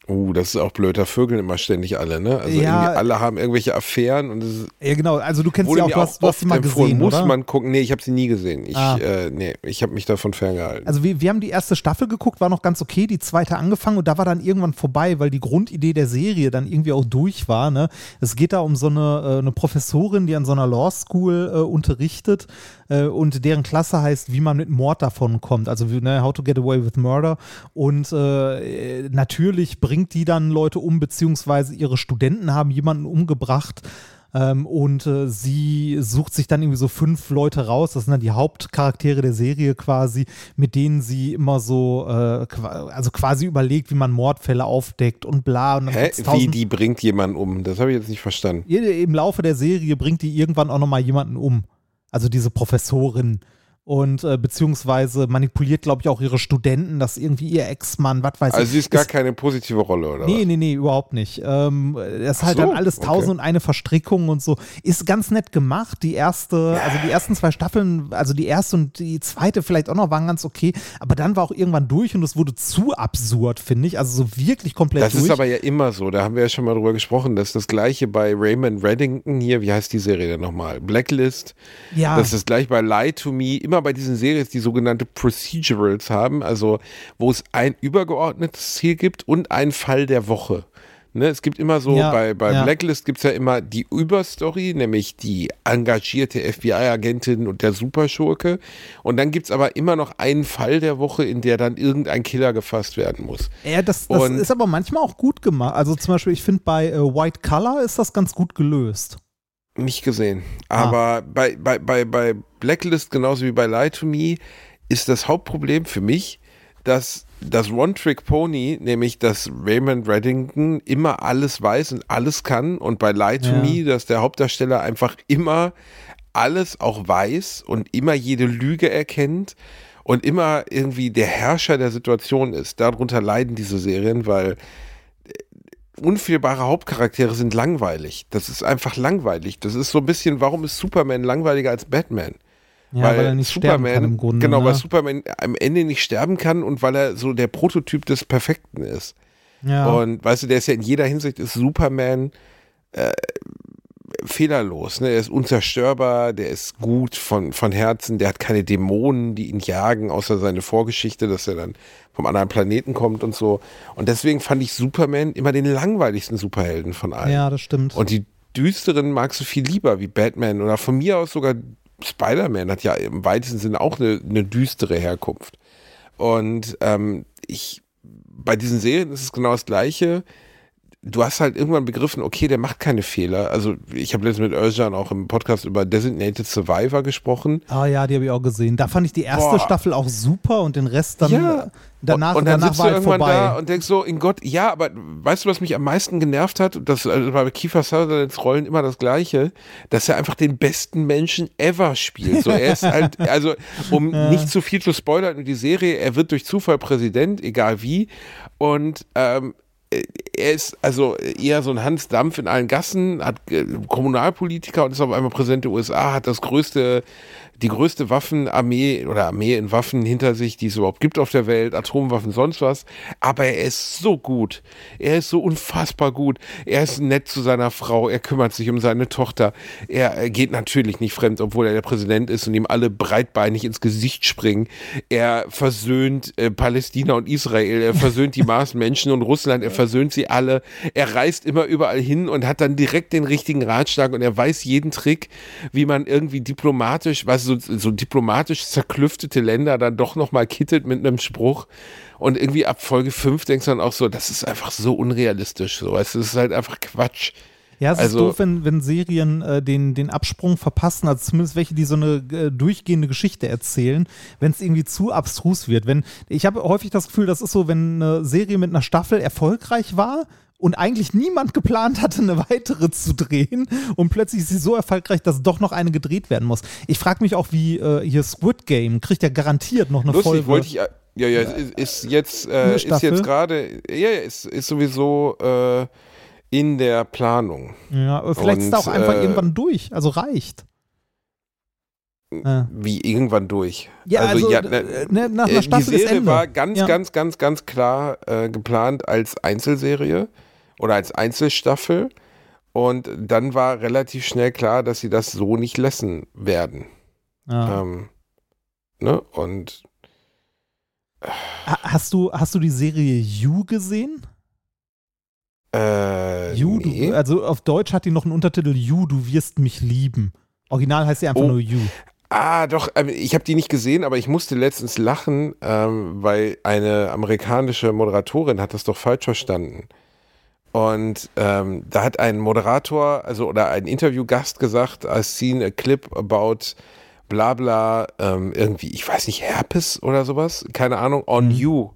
Uh, das ist auch blöd. Da vögeln immer ständig alle, ne? Also Ja. alle haben irgendwelche Affären und es ist Ja, genau, also du kennst sie auch, du hast, du hast sie mal gesehen, muss oder? man gucken. Nee, ich habe sie nie gesehen. Ich, Ah. äh, nee, ich habe mich davon ferngehalten. Also wir, wir haben die erste Staffel geguckt, war noch ganz okay, die zweite angefangen und da war dann irgendwann vorbei, weil die Grundidee der Serie dann irgendwie auch durch war. Ne? Es geht da um so eine, äh, eine Professorin, die an so einer Law School äh, unterrichtet äh, und deren Klasse heißt, wie man mit Mord davon kommt. Also wie, ne, How to Get Away with Murder. Und äh, natürlich bringt die dann Leute um, beziehungsweise ihre Studenten haben jemanden umgebracht. Ähm, und äh, sie sucht sich dann irgendwie so fünf Leute raus, das sind dann die Hauptcharaktere der Serie quasi, mit denen sie immer so, äh, also quasi überlegt, wie man Mordfälle aufdeckt und bla. Und dann Hä? Wie die bringt jemanden um? Das habe ich jetzt nicht verstanden. im Laufe der Serie bringt die irgendwann auch nochmal jemanden um. Also diese Professorin. Und äh, beziehungsweise manipuliert, glaube ich, auch ihre Studenten, dass irgendwie ihr Ex-Mann, was weiß Also ich. sie ist gar keine positive Rolle, oder Nee, was? nee, nee, überhaupt nicht. Ähm, das ist halt so, dann alles okay. tausend und eine Verstrickungen und so. Ist ganz nett gemacht. Die erste, also die ersten zwei Staffeln, also die erste und die zweite vielleicht auch noch waren ganz okay, aber dann war auch irgendwann durch und es wurde zu absurd, finde ich. Also so wirklich komplett Das durch. ist aber ja immer so, da haben wir ja schon mal drüber gesprochen, das ist das gleiche bei Raymond Reddington hier, wie heißt die Serie denn nochmal? Blacklist. ja, Das ist das gleiche bei Lie to Me, immer bei diesen Serien, die sogenannte Procedurals haben, also wo es ein übergeordnetes Ziel gibt und einen Fall der Woche. Ne, es gibt immer so, Ja, bei, bei ja. Blacklist gibt es ja immer die Überstory, nämlich die engagierte FBI-Agentin und der Superschurke. Und dann gibt es aber immer noch einen Fall der Woche, in der dann irgendein Killer gefasst werden muss. ja, das, das ist aber manchmal auch gut gemacht. Also zum Beispiel, ich finde bei äh, White Color ist das ganz gut gelöst. Nicht gesehen. Ah. Aber bei, bei, bei, bei Blacklist, genauso wie bei Lie to Me, ist das Hauptproblem für mich, dass das One-Trick-Pony, nämlich dass Raymond Reddington immer alles weiß und alles kann und bei Lie to Ja. Me, dass der Hauptdarsteller einfach immer alles auch weiß und immer jede Lüge erkennt und immer irgendwie der Herrscher der Situation ist. Darunter leiden diese Serien, weil unfehlbare Hauptcharaktere sind langweilig. Das ist einfach langweilig. Das ist so ein bisschen, warum ist Superman langweiliger als Batman? Ja, weil, er nicht sterben kann im Grunde. Genau, ne? weil Superman am Ende nicht sterben kann und weil er so der Prototyp des Perfekten ist. ja. Und weißt du, der ist ja in jeder Hinsicht ist Superman äh, fehlerlos. Ne? Er ist unzerstörbar, der ist gut von, von Herzen, der hat keine Dämonen, die ihn jagen, außer seine Vorgeschichte, dass er dann vom anderen Planeten kommt und so. Und deswegen fand ich Superman immer den langweiligsten Superhelden von allen. ja, das stimmt. Und die düsteren magst du viel lieber, wie Batman oder von mir aus sogar Spider-Man hat ja im weitesten Sinne auch eine, eine düstere Herkunft. Und ähm, ich, bei diesen Serien ist es genau das Gleiche. Du hast halt irgendwann begriffen, okay, der macht keine Fehler. Also ich habe letztens mit Özcan auch im Podcast über Designated Survivor gesprochen. Ah ja, die habe ich auch gesehen. Da fand ich die erste Boah. Staffel auch super und den Rest dann Ja. danach, und, und dann danach war du halt irgendwann vorbei. da und denkst so, in Gott, ja, aber weißt du, was mich am meisten genervt hat? Das also bei Kiefer Sutherlands Rollen immer das Gleiche, dass er einfach den besten Menschen ever spielt. So, er ist halt, also, um nicht zu viel zu spoilern in die Serie, er wird durch Zufall Präsident, egal wie, und ähm, er ist also eher so ein Hans Dampf in allen Gassen, hat äh, Kommunalpolitiker und ist auf einmal Präsident der USA, hat das größte, die größte Waffenarmee oder Armee in Waffen hinter sich, die es überhaupt gibt auf der Welt, Atomwaffen, sonst was. Aber er ist so gut. Er ist so unfassbar gut. Er ist nett zu seiner Frau. Er kümmert sich um seine Tochter. Er äh, geht natürlich nicht fremd, obwohl er der Präsident ist und ihm alle breitbeinig ins Gesicht springen. Er versöhnt äh, Palästina und Israel. Er versöhnt die Marsmenschen und Russland. Er versöhnt sie alle. Er reist immer überall hin und hat dann direkt den richtigen Ratschlag und er weiß jeden Trick, wie man irgendwie diplomatisch, was so, so diplomatisch zerklüftete Länder dann doch nochmal kittet mit einem Spruch. Und irgendwie ab Folge 5 denkst du dann auch so, das ist einfach so unrealistisch. So. Es ist halt einfach Quatsch. Ja, es Also- ist doof, wenn, wenn Serien äh, den, den Absprung verpassen, also zumindest welche, die so eine äh, durchgehende Geschichte erzählen, wenn es irgendwie zu abstrus wird. Wenn, ich habe häufig das Gefühl, das ist so, wenn eine Serie mit einer Staffel erfolgreich war und eigentlich niemand geplant hatte, eine weitere zu drehen und plötzlich ist sie so erfolgreich, dass doch noch eine gedreht werden muss. Ich frage mich auch, wie äh, hier Squid Game kriegt ja garantiert noch eine Lustig, Folge. wollte ich. Ja, ja, ist, ist jetzt, äh, ist jetzt gerade, ja, ja, ist, ist sowieso äh, in der Planung. ja, aber vielleicht ist da auch Und, einfach äh, irgendwann durch, also reicht. Wie irgendwann durch. Ja, also, ja, äh, ne, nach äh, einer die Staffel ist Serie Ende. war ganz, Ja. ganz, ganz, ganz klar äh, geplant als Einzelserie oder als Einzelstaffel. Und dann war relativ schnell klar, dass sie das so nicht lassen werden. Ja. Ähm, ne? Und Ha- Hast du, hast du die Serie You gesehen? äh, You, nee. du, also auf Deutsch hat die noch einen Untertitel You, du wirst mich lieben. Original heißt sie einfach Oh. nur You. Ah, doch, ähm, ich habe die nicht gesehen, aber ich musste letztens lachen, ähm, weil eine amerikanische Moderatorin hat das doch falsch verstanden. Und ähm, da hat ein Moderator, also oder ein Interviewgast gesagt, I've seen a clip about bla bla, ähm, irgendwie, ich weiß nicht, Herpes oder sowas, keine Ahnung, on you.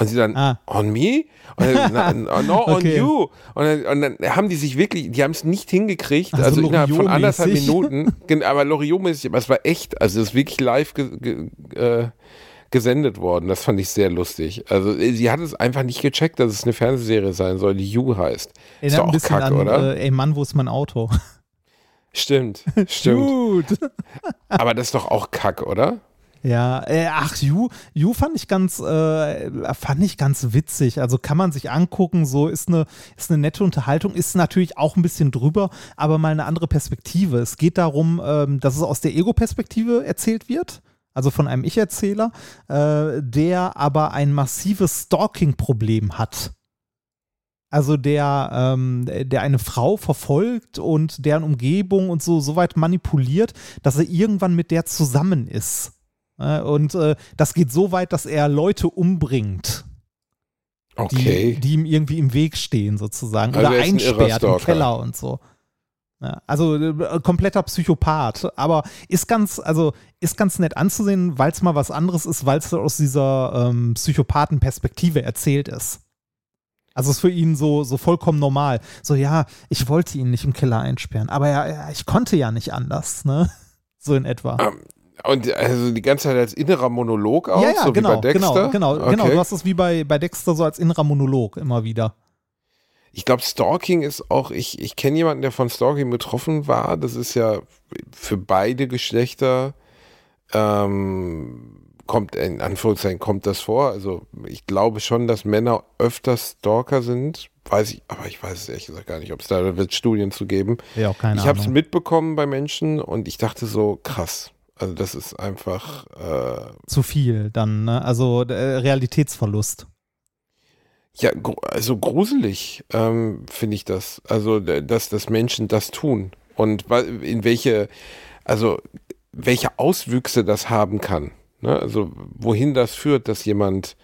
Und sie dann, Ah. on me? Und dann, no, on Okay. you. Und dann, und dann haben die sich wirklich, die haben es nicht hingekriegt, Also also, innerhalb von anderthalb Minuten, aber Loriot-mäßig, aber es war echt, also es ist wirklich live ge, ge, äh, gesendet worden. Das fand ich sehr lustig. Also äh, sie hat es einfach nicht gecheckt, dass es eine Fernsehserie sein soll, die You heißt. Ist Erinnert doch ein auch bisschen kacke, an, oder? Äh, ey Mann, wo ist mein Auto? Stimmt, stimmt. Aber das ist doch auch Kack, oder? Ja, äh, ach, You, You fand ich ganz, äh, fand ich ganz witzig. Also kann man sich angucken, so ist eine, ist eine nette Unterhaltung, ist natürlich auch ein bisschen drüber, aber mal eine andere Perspektive. Es geht darum, ähm, dass es aus der Ego-Perspektive erzählt wird. Also von einem Ich-Erzähler, äh, der aber ein massives Stalking-Problem hat. Also der, ähm, der eine Frau verfolgt und deren Umgebung und so so weit manipuliert, dass er irgendwann mit der zusammen ist. Äh, Und äh, das geht so weit, dass er Leute umbringt, die, Okay. die ihm irgendwie im Weg stehen, sozusagen. Also oder er einsperrt im. Keller und so. Also äh, kompletter Psychopath, aber ist ganz, also ist ganz nett anzusehen, weil es mal was anderes ist, weil es aus dieser ähm, Psychopathenperspektive erzählt ist. Also ist für ihn so, so vollkommen normal. So, ja, ich wollte ihn nicht im Keller einsperren, aber ja, ja ich konnte ja nicht anders, ne? So in etwa. Ähm, Und also die ganze Zeit als innerer Monolog auch, ja, ja, so genau, wie bei Dexter? genau, genau, okay. genau. Du hast es wie bei, bei Dexter so als innerer Monolog immer wieder. Ich glaube, Stalking ist auch, ich, ich kenne jemanden, der von Stalking betroffen war. Das ist ja für beide Geschlechter, ähm, kommt, in Anführungszeichen, kommt das vor. Also ich glaube schon, dass Männer öfter Stalker sind. Weiß ich, aber ich weiß es ehrlich gesagt gar nicht, ob es da, wird Studien zu geben. Ja, auch keine ich habe es mitbekommen bei Menschen und ich dachte so, krass. Also das ist einfach, äh, Zu viel dann, ne? Also äh, Realitätsverlust. Ja, also gruselig ähm, finde ich das. Also, dass, dass Menschen das tun und in welche, also welche Auswüchse das haben kann. Ne? Also wohin das führt, dass jemand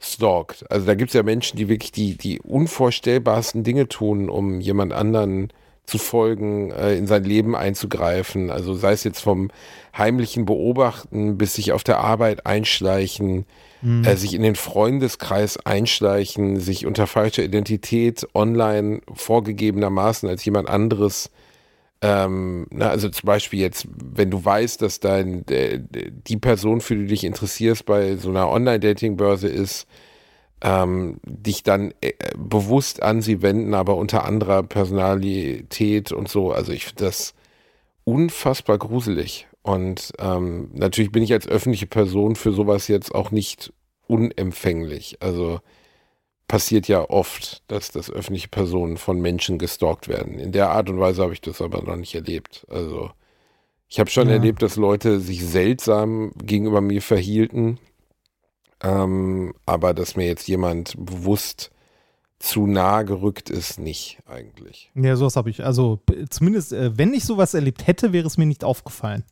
stalkt. Also da gibt es ja Menschen, die wirklich die, die unvorstellbarsten Dinge tun, um jemand anderen zu folgen, äh, in sein Leben einzugreifen. Also sei es jetzt vom heimlichen Beobachten bis sich auf der Arbeit einschleichen, äh, sich in den Freundeskreis einschleichen, sich unter falscher Identität online vorgegebenermaßen als jemand anderes ähm, na, also zum Beispiel jetzt, wenn du weißt, dass dein, die Person, für die du dich interessierst, bei so einer Online-Dating-Börse ist, ähm, dich dann äh, bewusst an sie wenden, aber unter anderer Personalität und so. Also ich finde das unfassbar gruselig. Und ähm, natürlich bin ich als öffentliche Person für sowas jetzt auch nicht unempfänglich. Also passiert ja oft, dass, dass öffentliche Personen von Menschen gestalkt werden. In der Art und Weise habe ich das aber noch nicht erlebt. Also ich habe schon Ja. erlebt, dass Leute sich seltsam gegenüber mir verhielten, ähm, aber dass mir jetzt jemand bewusst zu nah gerückt ist, nicht eigentlich. Ja, sowas habe ich. Also zumindest, äh, wenn ich sowas erlebt hätte, wäre es mir nicht aufgefallen.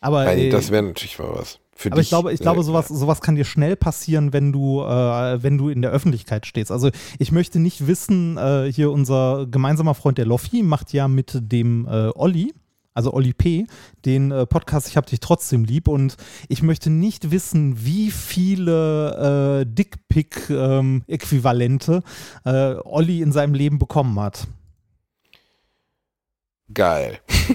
Aber, Nein, äh, das wäre natürlich mal was. Für aber dich, ich glaube, ich glaube, äh, sowas, sowas kann dir schnell passieren, wenn du, äh, wenn du in der Öffentlichkeit stehst. Also ich möchte nicht wissen, äh, hier unser gemeinsamer Freund der Loffi macht ja mit dem äh, Olli, also Olli P., den äh, Podcast Ich hab dich trotzdem lieb und ich möchte nicht wissen, wie viele äh, Dickpick-Äquivalente äh, Olli in seinem Leben bekommen hat. Geil.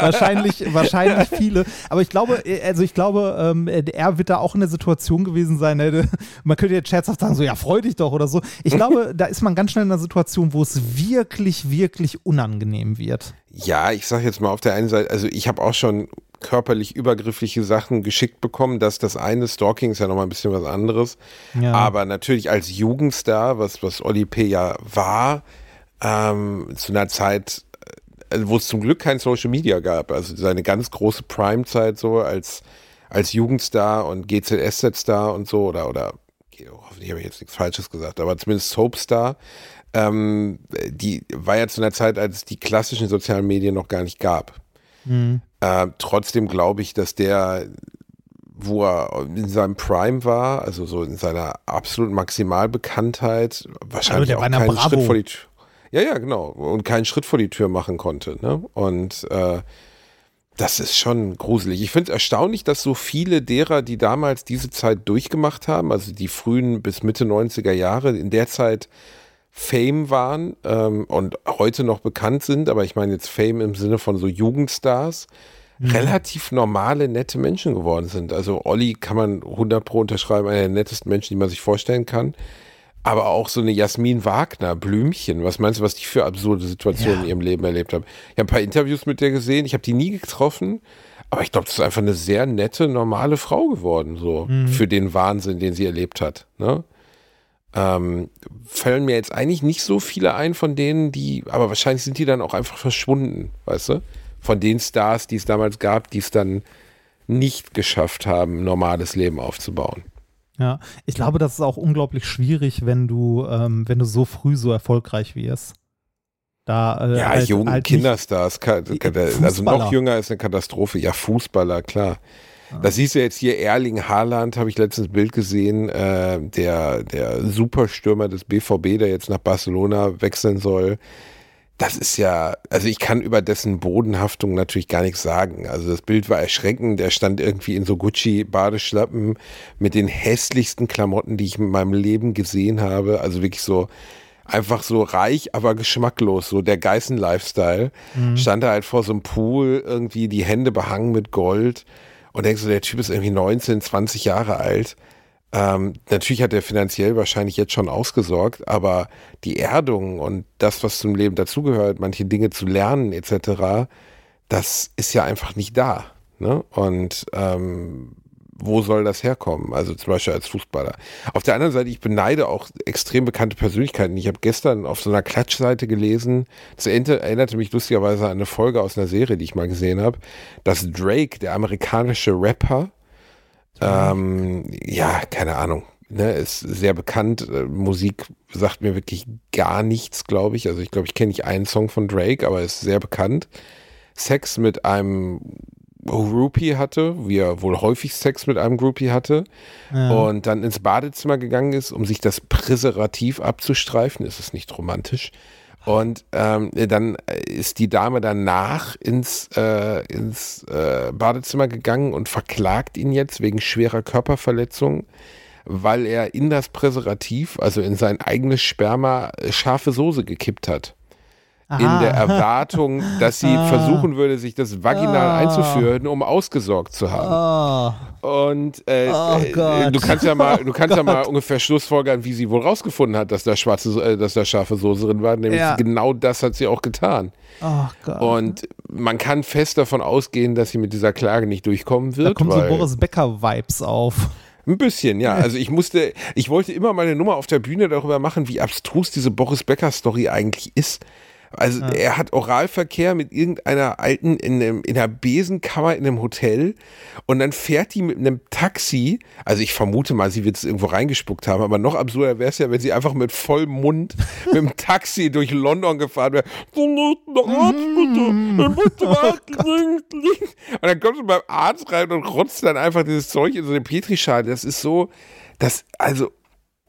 wahrscheinlich, wahrscheinlich viele. Aber ich glaube, also ich glaube, ähm, er wird da auch in der Situation gewesen sein. Ne? Man könnte jetzt scherzhaft sagen, so ja, freu dich doch oder so. Ich glaube, da ist man ganz schnell in einer Situation, wo es wirklich, wirklich unangenehm wird. Ja, ich sag jetzt mal auf der einen Seite, also ich habe auch schon körperlich übergriffliche Sachen geschickt bekommen. Das das eine, Stalking ist ja nochmal ein bisschen was anderes. Ja. Aber natürlich als Jugendstar, was, was Oli P. ja war, ähm, zu einer Zeit, äh, wo es zum Glück kein Social Media gab. Also seine ganz große Prime-Zeit so als, als Jugendstar und GZSZ-Star und so oder, oder hoffentlich habe ich jetzt nichts Falsches gesagt, aber zumindest Soapstar. Ähm, die war ja zu einer Zeit, als es die klassischen sozialen Medien noch gar nicht gab. Mhm. Äh, trotzdem glaube ich, dass der wo er in seinem Prime war, also so in seiner absoluten Maximalbekanntheit, wahrscheinlich der auch keinen Bravo. Schritt vor die Tür. Ja, ja, genau. Und keinen Schritt vor die Tür machen konnte. Ne? Und äh, das ist schon gruselig. Ich finde es erstaunlich, dass so viele derer, die damals diese Zeit durchgemacht haben, also die frühen bis Mitte 90er Jahre, in der Zeit Fame waren ähm, und heute noch bekannt sind, aber ich meine jetzt Fame im Sinne von so Jugendstars, relativ normale, nette Menschen geworden sind. Also Olli kann man 100 pro unterschreiben, einer der nettesten Menschen, die man sich vorstellen kann. Aber auch so eine Jasmin Wagner, Blümchen, was meinst du, was die für absurde Situationen in ihrem Leben erlebt haben? Ich habe ein paar Interviews mit der gesehen, ich habe die nie getroffen, aber ich glaube, das ist einfach eine sehr nette, normale Frau geworden, so für den Wahnsinn, den sie erlebt hat. Ne? Ähm, fallen mir jetzt eigentlich nicht so viele ein von denen, die, aber wahrscheinlich sind die dann auch einfach verschwunden, weißt du? Von den Stars, die es damals gab, die es dann nicht geschafft haben, ein normales Leben aufzubauen. Ja, ich glaube, das ist auch unglaublich schwierig, wenn du, ähm, wenn du so früh so erfolgreich wirst. Da, äh, Ja, halt- Jugend, halt Kinderstars, also noch jünger ist eine Katastrophe. Ja, Fußballer, klar. Das siehst du jetzt hier, Erling Haaland, habe ich letztens ein Bild gesehen, äh, der, der Superstürmer des BVB, der jetzt nach Barcelona wechseln soll. Das ist ja, also ich kann über dessen Bodenhaftung natürlich gar nichts sagen. Also das Bild war erschreckend. Er stand irgendwie in so Gucci-Badeschlappen mit den hässlichsten Klamotten, die ich in meinem Leben gesehen habe. Also wirklich so einfach so reich, aber geschmacklos, so der Geißen-Lifestyle. Stand da halt vor so einem Pool, irgendwie die Hände behangen mit Gold und denkst so, der Typ ist irgendwie 19, 20 Jahre alt. Ähm, natürlich hat er finanziell wahrscheinlich jetzt schon ausgesorgt, aber die Erdung und das, was zum Leben dazugehört, manche Dinge zu lernen etc., das ist ja einfach nicht da. Ne? Und ähm, wo soll das herkommen? Also zum Beispiel als Fußballer. Auf der anderen Seite, ich beneide auch extrem bekannte Persönlichkeiten. Ich habe gestern auf so einer Klatschseite gelesen, das erinnerte, erinnerte mich lustigerweise an eine Folge aus einer Serie, die ich mal gesehen habe, dass Drake, der amerikanische Rapper, ähm, ja, keine Ahnung, ne, ist sehr bekannt. Äh, Musik sagt mir wirklich gar nichts, glaube ich. Also ich glaube, ich kenne nicht einen Song von Drake, aber ist sehr bekannt. Sex mit einem Groupie hatte, wie er wohl häufig Sex mit einem Groupie hatte und dann ins Badezimmer gegangen ist, um sich das Präservativ abzustreifen. Ist es nicht romantisch? Und ähm, dann ist die Dame danach ins, äh, ins äh, Badezimmer gegangen und verklagt ihn jetzt wegen schwerer Körperverletzung, weil er in das Präservativ, also in sein eigenes Sperma, äh, scharfe Soße gekippt hat. In der Erwartung, dass sie Ah. versuchen würde, sich das vaginal Ah. einzuführen, um ausgesorgt zu haben. Oh, Und äh, Oh äh, Gott. du kannst ja mal, du kannst ja mal ungefähr schlussfolgern, wie sie wohl rausgefunden hat, dass da schwarze, äh, dass da scharfe Soße drin war. Nämlich Ja. genau das hat sie auch getan. oh. Und man kann fest davon ausgehen, dass sie mit dieser Klage nicht durchkommen wird. da kommen so Boris Becker-Vibes auf. ein bisschen, ja. Also ich musste, ich wollte immer meine Nummer auf der Bühne darüber machen, wie abstrus diese Boris Becker Story eigentlich ist. Also er hat Oralverkehr mit irgendeiner alten in, einem, in einer Besenkammer in einem Hotel und dann fährt die mit einem Taxi, also ich vermute mal, sie wird es irgendwo reingespuckt haben, aber noch absurder wäre es ja, wenn sie einfach mit vollem Mund mit dem Taxi durch London gefahren wäre. Mal dringend. Und dann kommst du beim Arzt rein und rotzt dann einfach dieses Zeug in so eine Petrischale. Das ist so, das, also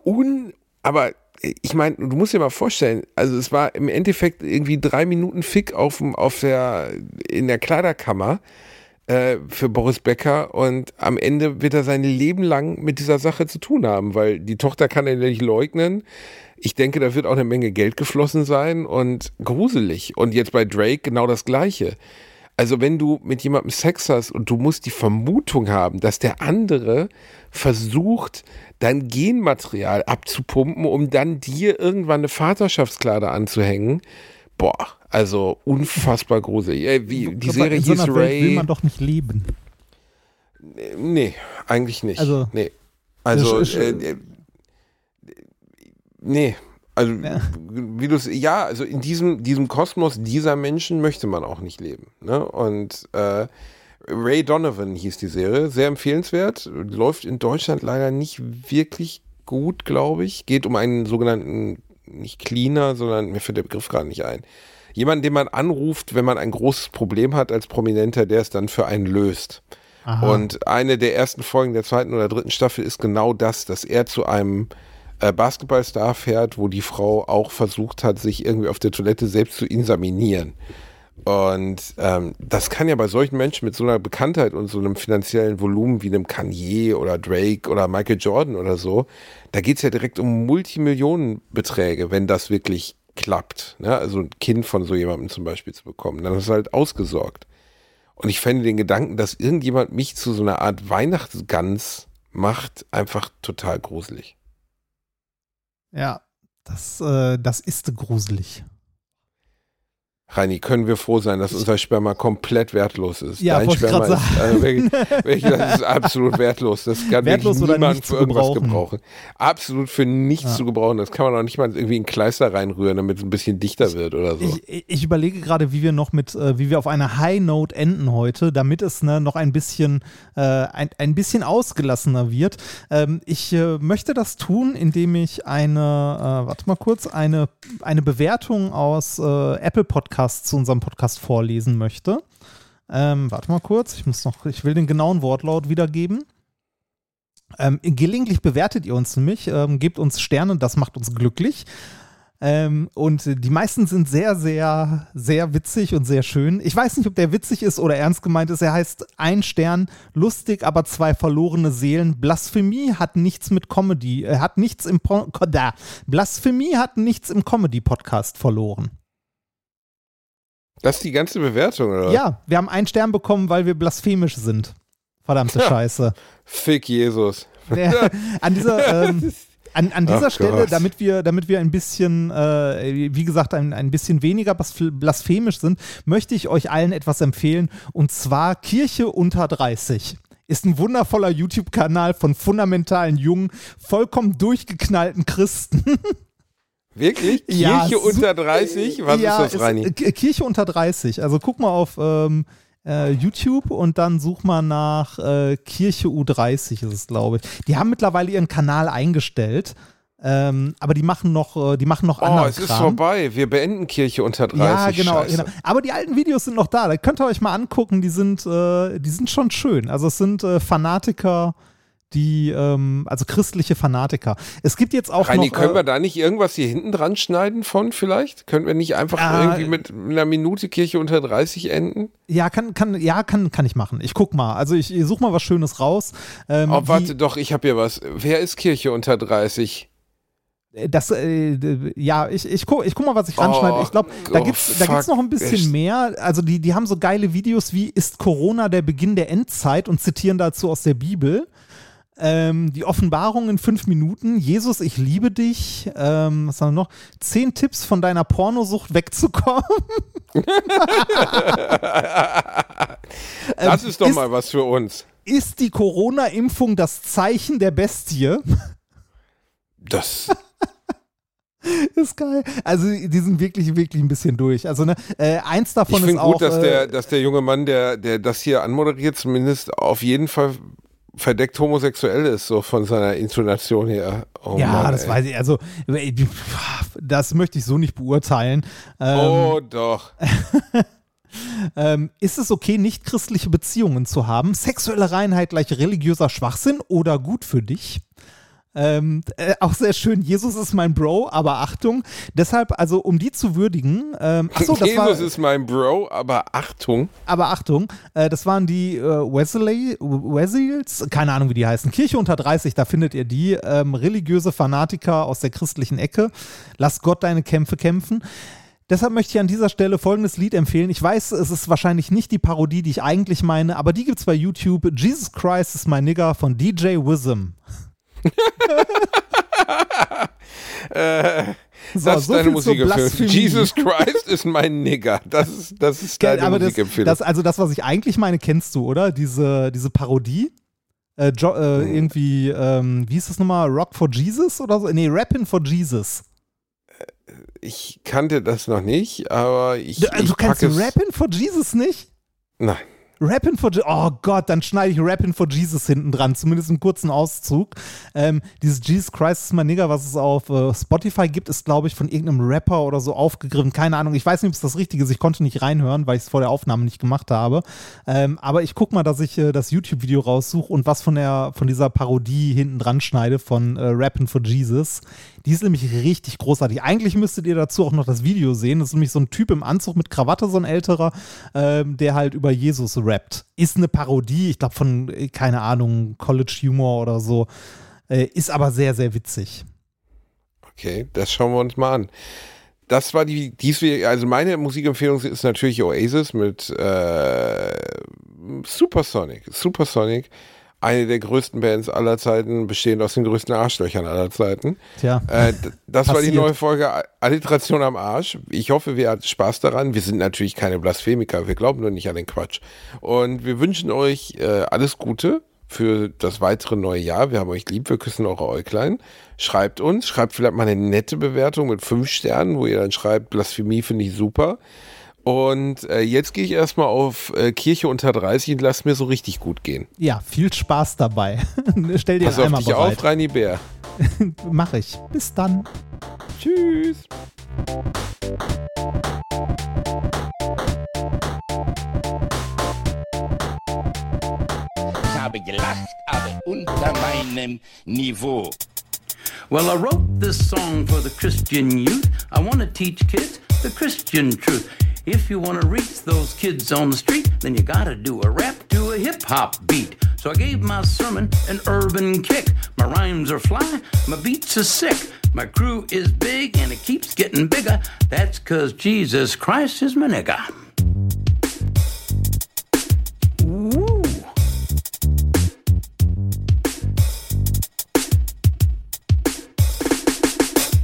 un, aber ich meine, du musst dir mal vorstellen, also es war im Endeffekt irgendwie drei Minuten Fick auf, auf der, in der Kleiderkammer äh, für Boris Becker und am Ende wird er sein Leben lang mit dieser Sache zu tun haben, weil die Tochter kann er nicht leugnen. Ich denke, da wird auch eine Menge Geld geflossen sein und gruselig. Und jetzt bei Drake genau das Gleiche. Also wenn du mit jemandem Sex hast und du musst die Vermutung haben, dass der andere versucht, dein Genmaterial abzupumpen, um dann dir irgendwann eine Vaterschaftsklade anzuhängen, boah, also unfassbar gruselig. Äh, Wie, die Aber Serie in so hieß einer Welt will Ray. man doch nicht leben. Nee, eigentlich nicht. Also- nee. Also, Ist- ist- äh, äh, nee. Also, Ja. wie du es, ja, also in diesem, diesem Kosmos dieser Menschen möchte man auch nicht leben. Ne? Und äh, Ray Donovan hieß die Serie, sehr empfehlenswert, läuft in Deutschland leider nicht wirklich gut, glaube ich. Geht um einen sogenannten, nicht Cleaner, sondern mir fällt der Begriff gerade nicht ein. Jemanden, den man anruft, wenn man ein großes Problem hat als Prominenter, der es dann für einen löst. Aha. Und eine der ersten Folgen der zweiten oder dritten Staffel ist genau das, dass er zu einem äh, Basketballstar fährt, wo die Frau auch versucht hat, sich irgendwie auf der Toilette selbst zu insaminieren. Und ähm, das kann ja bei solchen Menschen mit so einer Bekanntheit und so einem finanziellen Volumen wie einem Kanye oder Drake oder Michael Jordan oder so, da geht's ja direkt um Multimillionenbeträge, wenn das wirklich klappt. Ne? Also ein Kind von so jemandem zum Beispiel zu bekommen. Dann ist halt ausgesorgt. Und ich fände den Gedanken, dass irgendjemand mich zu so einer Art Weihnachtsgans macht, einfach total gruselig. Ja, das, äh, das ist gruselig. Reini, können wir froh sein, dass unser Sperma komplett wertlos ist? Ja, Dein Sperma ist, also wirklich, wirklich, das ist absolut wertlos. Das kann Wertlos niemand für irgendwas gebrauchen. gebrauchen. Absolut für nichts Ja. zu gebrauchen. Das kann man auch nicht mal irgendwie in Kleister reinrühren, damit es ein bisschen dichter wird oder so. Ich, ich überlege gerade, wie wir noch mit, äh, wie wir auf einer High Note enden heute, damit es ne, noch ein bisschen, äh, ein, ein bisschen ausgelassener wird. Ähm, ich äh, möchte das tun, indem ich eine, äh, warte mal kurz, eine, eine Bewertung aus äh, Apple Podcasts zu unserem Podcast vorlesen möchte. Ähm, warte mal kurz, ich muss noch, ich will den genauen Wortlaut wiedergeben. Ähm, gelegentlich bewertet ihr uns nämlich, ähm, gebt uns Sterne, das macht uns glücklich. Ähm, und die meisten sind sehr, sehr, sehr witzig und sehr schön. Ich weiß nicht, ob der witzig ist oder ernst gemeint ist. Er heißt Ein Stern, lustig, aber zwei verlorene Seelen. Blasphemie hat nichts mit Comedy, äh, hat nichts im po da. Blasphemie hat nichts im Comedy-Podcast verloren. Das ist die ganze Bewertung, oder? Ja, wir haben einen Stern bekommen, weil wir blasphemisch sind. Verdammte Ja. Scheiße. Fick Jesus. Der, an dieser, ähm, an, an dieser Ach Stelle, Gott. damit wir, damit wir ein bisschen, äh, wie gesagt, ein, ein bisschen weniger blas- blasphemisch sind, möchte ich euch allen etwas empfehlen und zwar Kirche unter 30. Ist ein wundervoller YouTube-Kanal von fundamentalen, jungen, vollkommen durchgeknallten Christen. Wirklich? Ja, Kirche su- unter 30? Was ja, ist das, Reini? K- Kirche unter 30. Also guck mal auf ähm, äh, YouTube und dann such mal nach äh, Kirche U30 ist es, glaube ich. Die haben mittlerweile ihren Kanal eingestellt, ähm, aber die machen noch, äh, die machen noch Oh, anderen es ist Kram. vorbei. Wir beenden Kirche unter 30. Ja, genau, genau. Aber die alten Videos sind noch da. Da könnt ihr euch mal angucken. Die sind, äh, die sind schon schön. Also es sind äh, Fanatiker, die, ähm, also christliche Fanatiker. Es gibt jetzt auch Reini, noch. können äh, wir da nicht irgendwas hier hinten dran schneiden von vielleicht? Können wir nicht einfach Ah, irgendwie mit einer Minute Kirche unter 30 enden? Ja, kann, kann, ja, kann, kann ich machen. Ich guck mal. Also ich, ich suche mal was Schönes raus. Ähm, Oh, die- warte doch, ich habe hier was. Wer ist Kirche unter 30? Das, äh, ja, ich, ich, guck, ich guck mal, was ich ranschneide. Oh, ich glaube, da oh, gibt's, da gibt's noch ein bisschen Echt? mehr. Also die, die haben so geile Videos wie Ist Corona der Beginn der Endzeit und zitieren dazu aus der Bibel. Ähm, die Offenbarung in fünf Minuten. Jesus, ich liebe dich. Ähm, was haben wir noch? Zehn Tipps von deiner Pornosucht wegzukommen. Das Ähm, ist doch ist- mal was für uns. Ist die Corona-Impfung das Zeichen der Bestie? Das. ist geil. Also die sind wirklich, wirklich ein bisschen durch. Also ne, äh, eins davon Ich ist finde auch. gut, dass äh, der, dass der junge Mann, der, der das hier anmoderiert, zumindest auf jeden Fall verdeckt homosexuell ist, so von seiner Intonation her. Oh ja, Mann, das ey. weiß ich. Also, äh, das möchte ich so nicht beurteilen. Ähm, Oh, doch. ähm, ist es okay, nicht christliche Beziehungen zu haben? Sexuelle Reinheit gleich religiöser Schwachsinn oder gut für dich? Ähm, äh, auch sehr schön, Jesus ist mein Bro, aber Achtung, deshalb, also um die zu würdigen, ähm, achso, das war, Jesus ist mein Bro, aber Achtung. aber Achtung, äh, das waren die äh, Wesley, Wesleys, keine Ahnung, wie die heißen, Kirche unter 30, da findet ihr die, ähm, religiöse Fanatiker aus der christlichen Ecke. Lass Gott deine Kämpfe kämpfen. Deshalb möchte ich an dieser Stelle folgendes Lied empfehlen. Ich weiß, es ist wahrscheinlich nicht die Parodie, die ich eigentlich meine, aber die gibt's bei YouTube. Jesus Christ is my nigger von DJ Wism. Äh, So, das ist so deine Musikempfehlung. Jesus Christ ist mein Nigger. Das ist, das ist deine aber das, Musikempfehlung. das, also das, was ich eigentlich meine, kennst du, oder? Diese, diese Parodie. Äh, jo, äh, Hm. irgendwie, ähm, wie hieß das nochmal? Rock for Jesus oder so? Nee, Rappin' for Jesus. ich kannte das noch nicht, aber ich, Du, also ich du kennst. Rappin' for Jesus nicht? Nein. Rappin' for Jesus. Oh Gott, dann schneide ich Rappin' for Jesus hinten dran, zumindest einen kurzen Auszug. Ähm, dieses Jesus Christ is my nigga, was es auf äh, Spotify gibt, ist, glaube ich, von irgendeinem Rapper oder so aufgegriffen. Keine Ahnung. Ich weiß nicht, ob es das Richtige ist. Ich konnte nicht reinhören, weil ich es vor der Aufnahme nicht gemacht habe. Ähm, aber ich gucke mal, dass ich äh, das YouTube-Video raussuche und was von, der, von dieser Parodie hinten dran schneide von äh, Rappin' for Jesus. Die ist nämlich richtig großartig. Eigentlich müsstet ihr dazu auch noch das Video sehen. Das ist nämlich so ein Typ im Anzug mit Krawatte, so ein älterer, ähm, der halt über Jesus rappt. Ist eine Parodie, ich glaube von, äh, keine Ahnung, College Humor oder so. Äh, ist aber sehr, sehr witzig. Okay, das schauen wir uns mal an. Das war die, dies, also meine Musikempfehlung ist natürlich Oasis mit äh, Supersonic. Supersonic eine der größten Bands aller Zeiten, bestehend aus den größten Arschlöchern aller Zeiten. Tja. Äh, das war die neue Folge Alliteration am Arsch. Ich hoffe, ihr hattet Spaß daran. Wir sind natürlich keine Blasphemiker, wir glauben nur nicht an den Quatsch. Und wir wünschen euch äh, alles Gute für das weitere neue Jahr. Wir haben euch lieb, wir küssen eure Äuglein. Schreibt uns, schreibt vielleicht mal eine nette Bewertung mit fünf Sternen, wo ihr dann schreibt, Blasphemie finde ich super. Und äh, jetzt gehe ich erstmal auf äh, Kirche unter 30 und lass mir so richtig gut gehen. Ja, viel Spaß dabei. Stell dir Pass auf Eimer dich bereit. auf, Reini Bär. Mach ich. Bis dann. Tschüss. Ich habe gelacht, aber unter meinem Niveau. Well, I wrote this song for the Christian youth. I want to teach kids the Christian truth. If you want to reach those kids on the street, then you gotta do a rap to a hip hop beat. So I gave my sermon an urban kick. My rhymes are fly, my beats are sick. My crew is big and it keeps getting bigger. That's cause Jesus Christ is my nigga. Woo!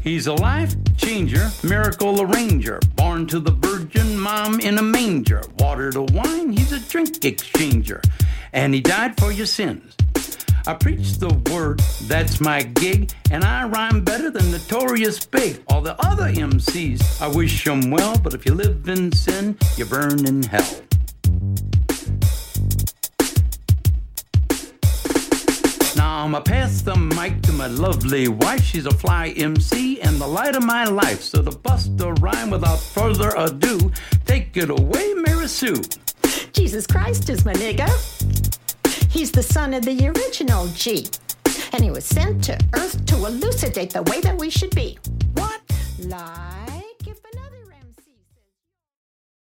He's a life changer, miracle arranger, born to the virgin mom in a manger. Water to wine, he's a drink exchanger, and he died for your sins. I preach the word, that's my gig, and I rhyme better than Notorious Big. All the other MCs, I wish 'em well, but if you live in sin, you burn in hell. Now I'ma pass the mic to my lovely wife. She's a fly MC and the light of my life. So to bust a rhyme without further ado, take it away, Mary Sue. Jesus Christ is my nigga. He's the son of the original G. And he was sent to earth to elucidate the way that we should be. What? Lie.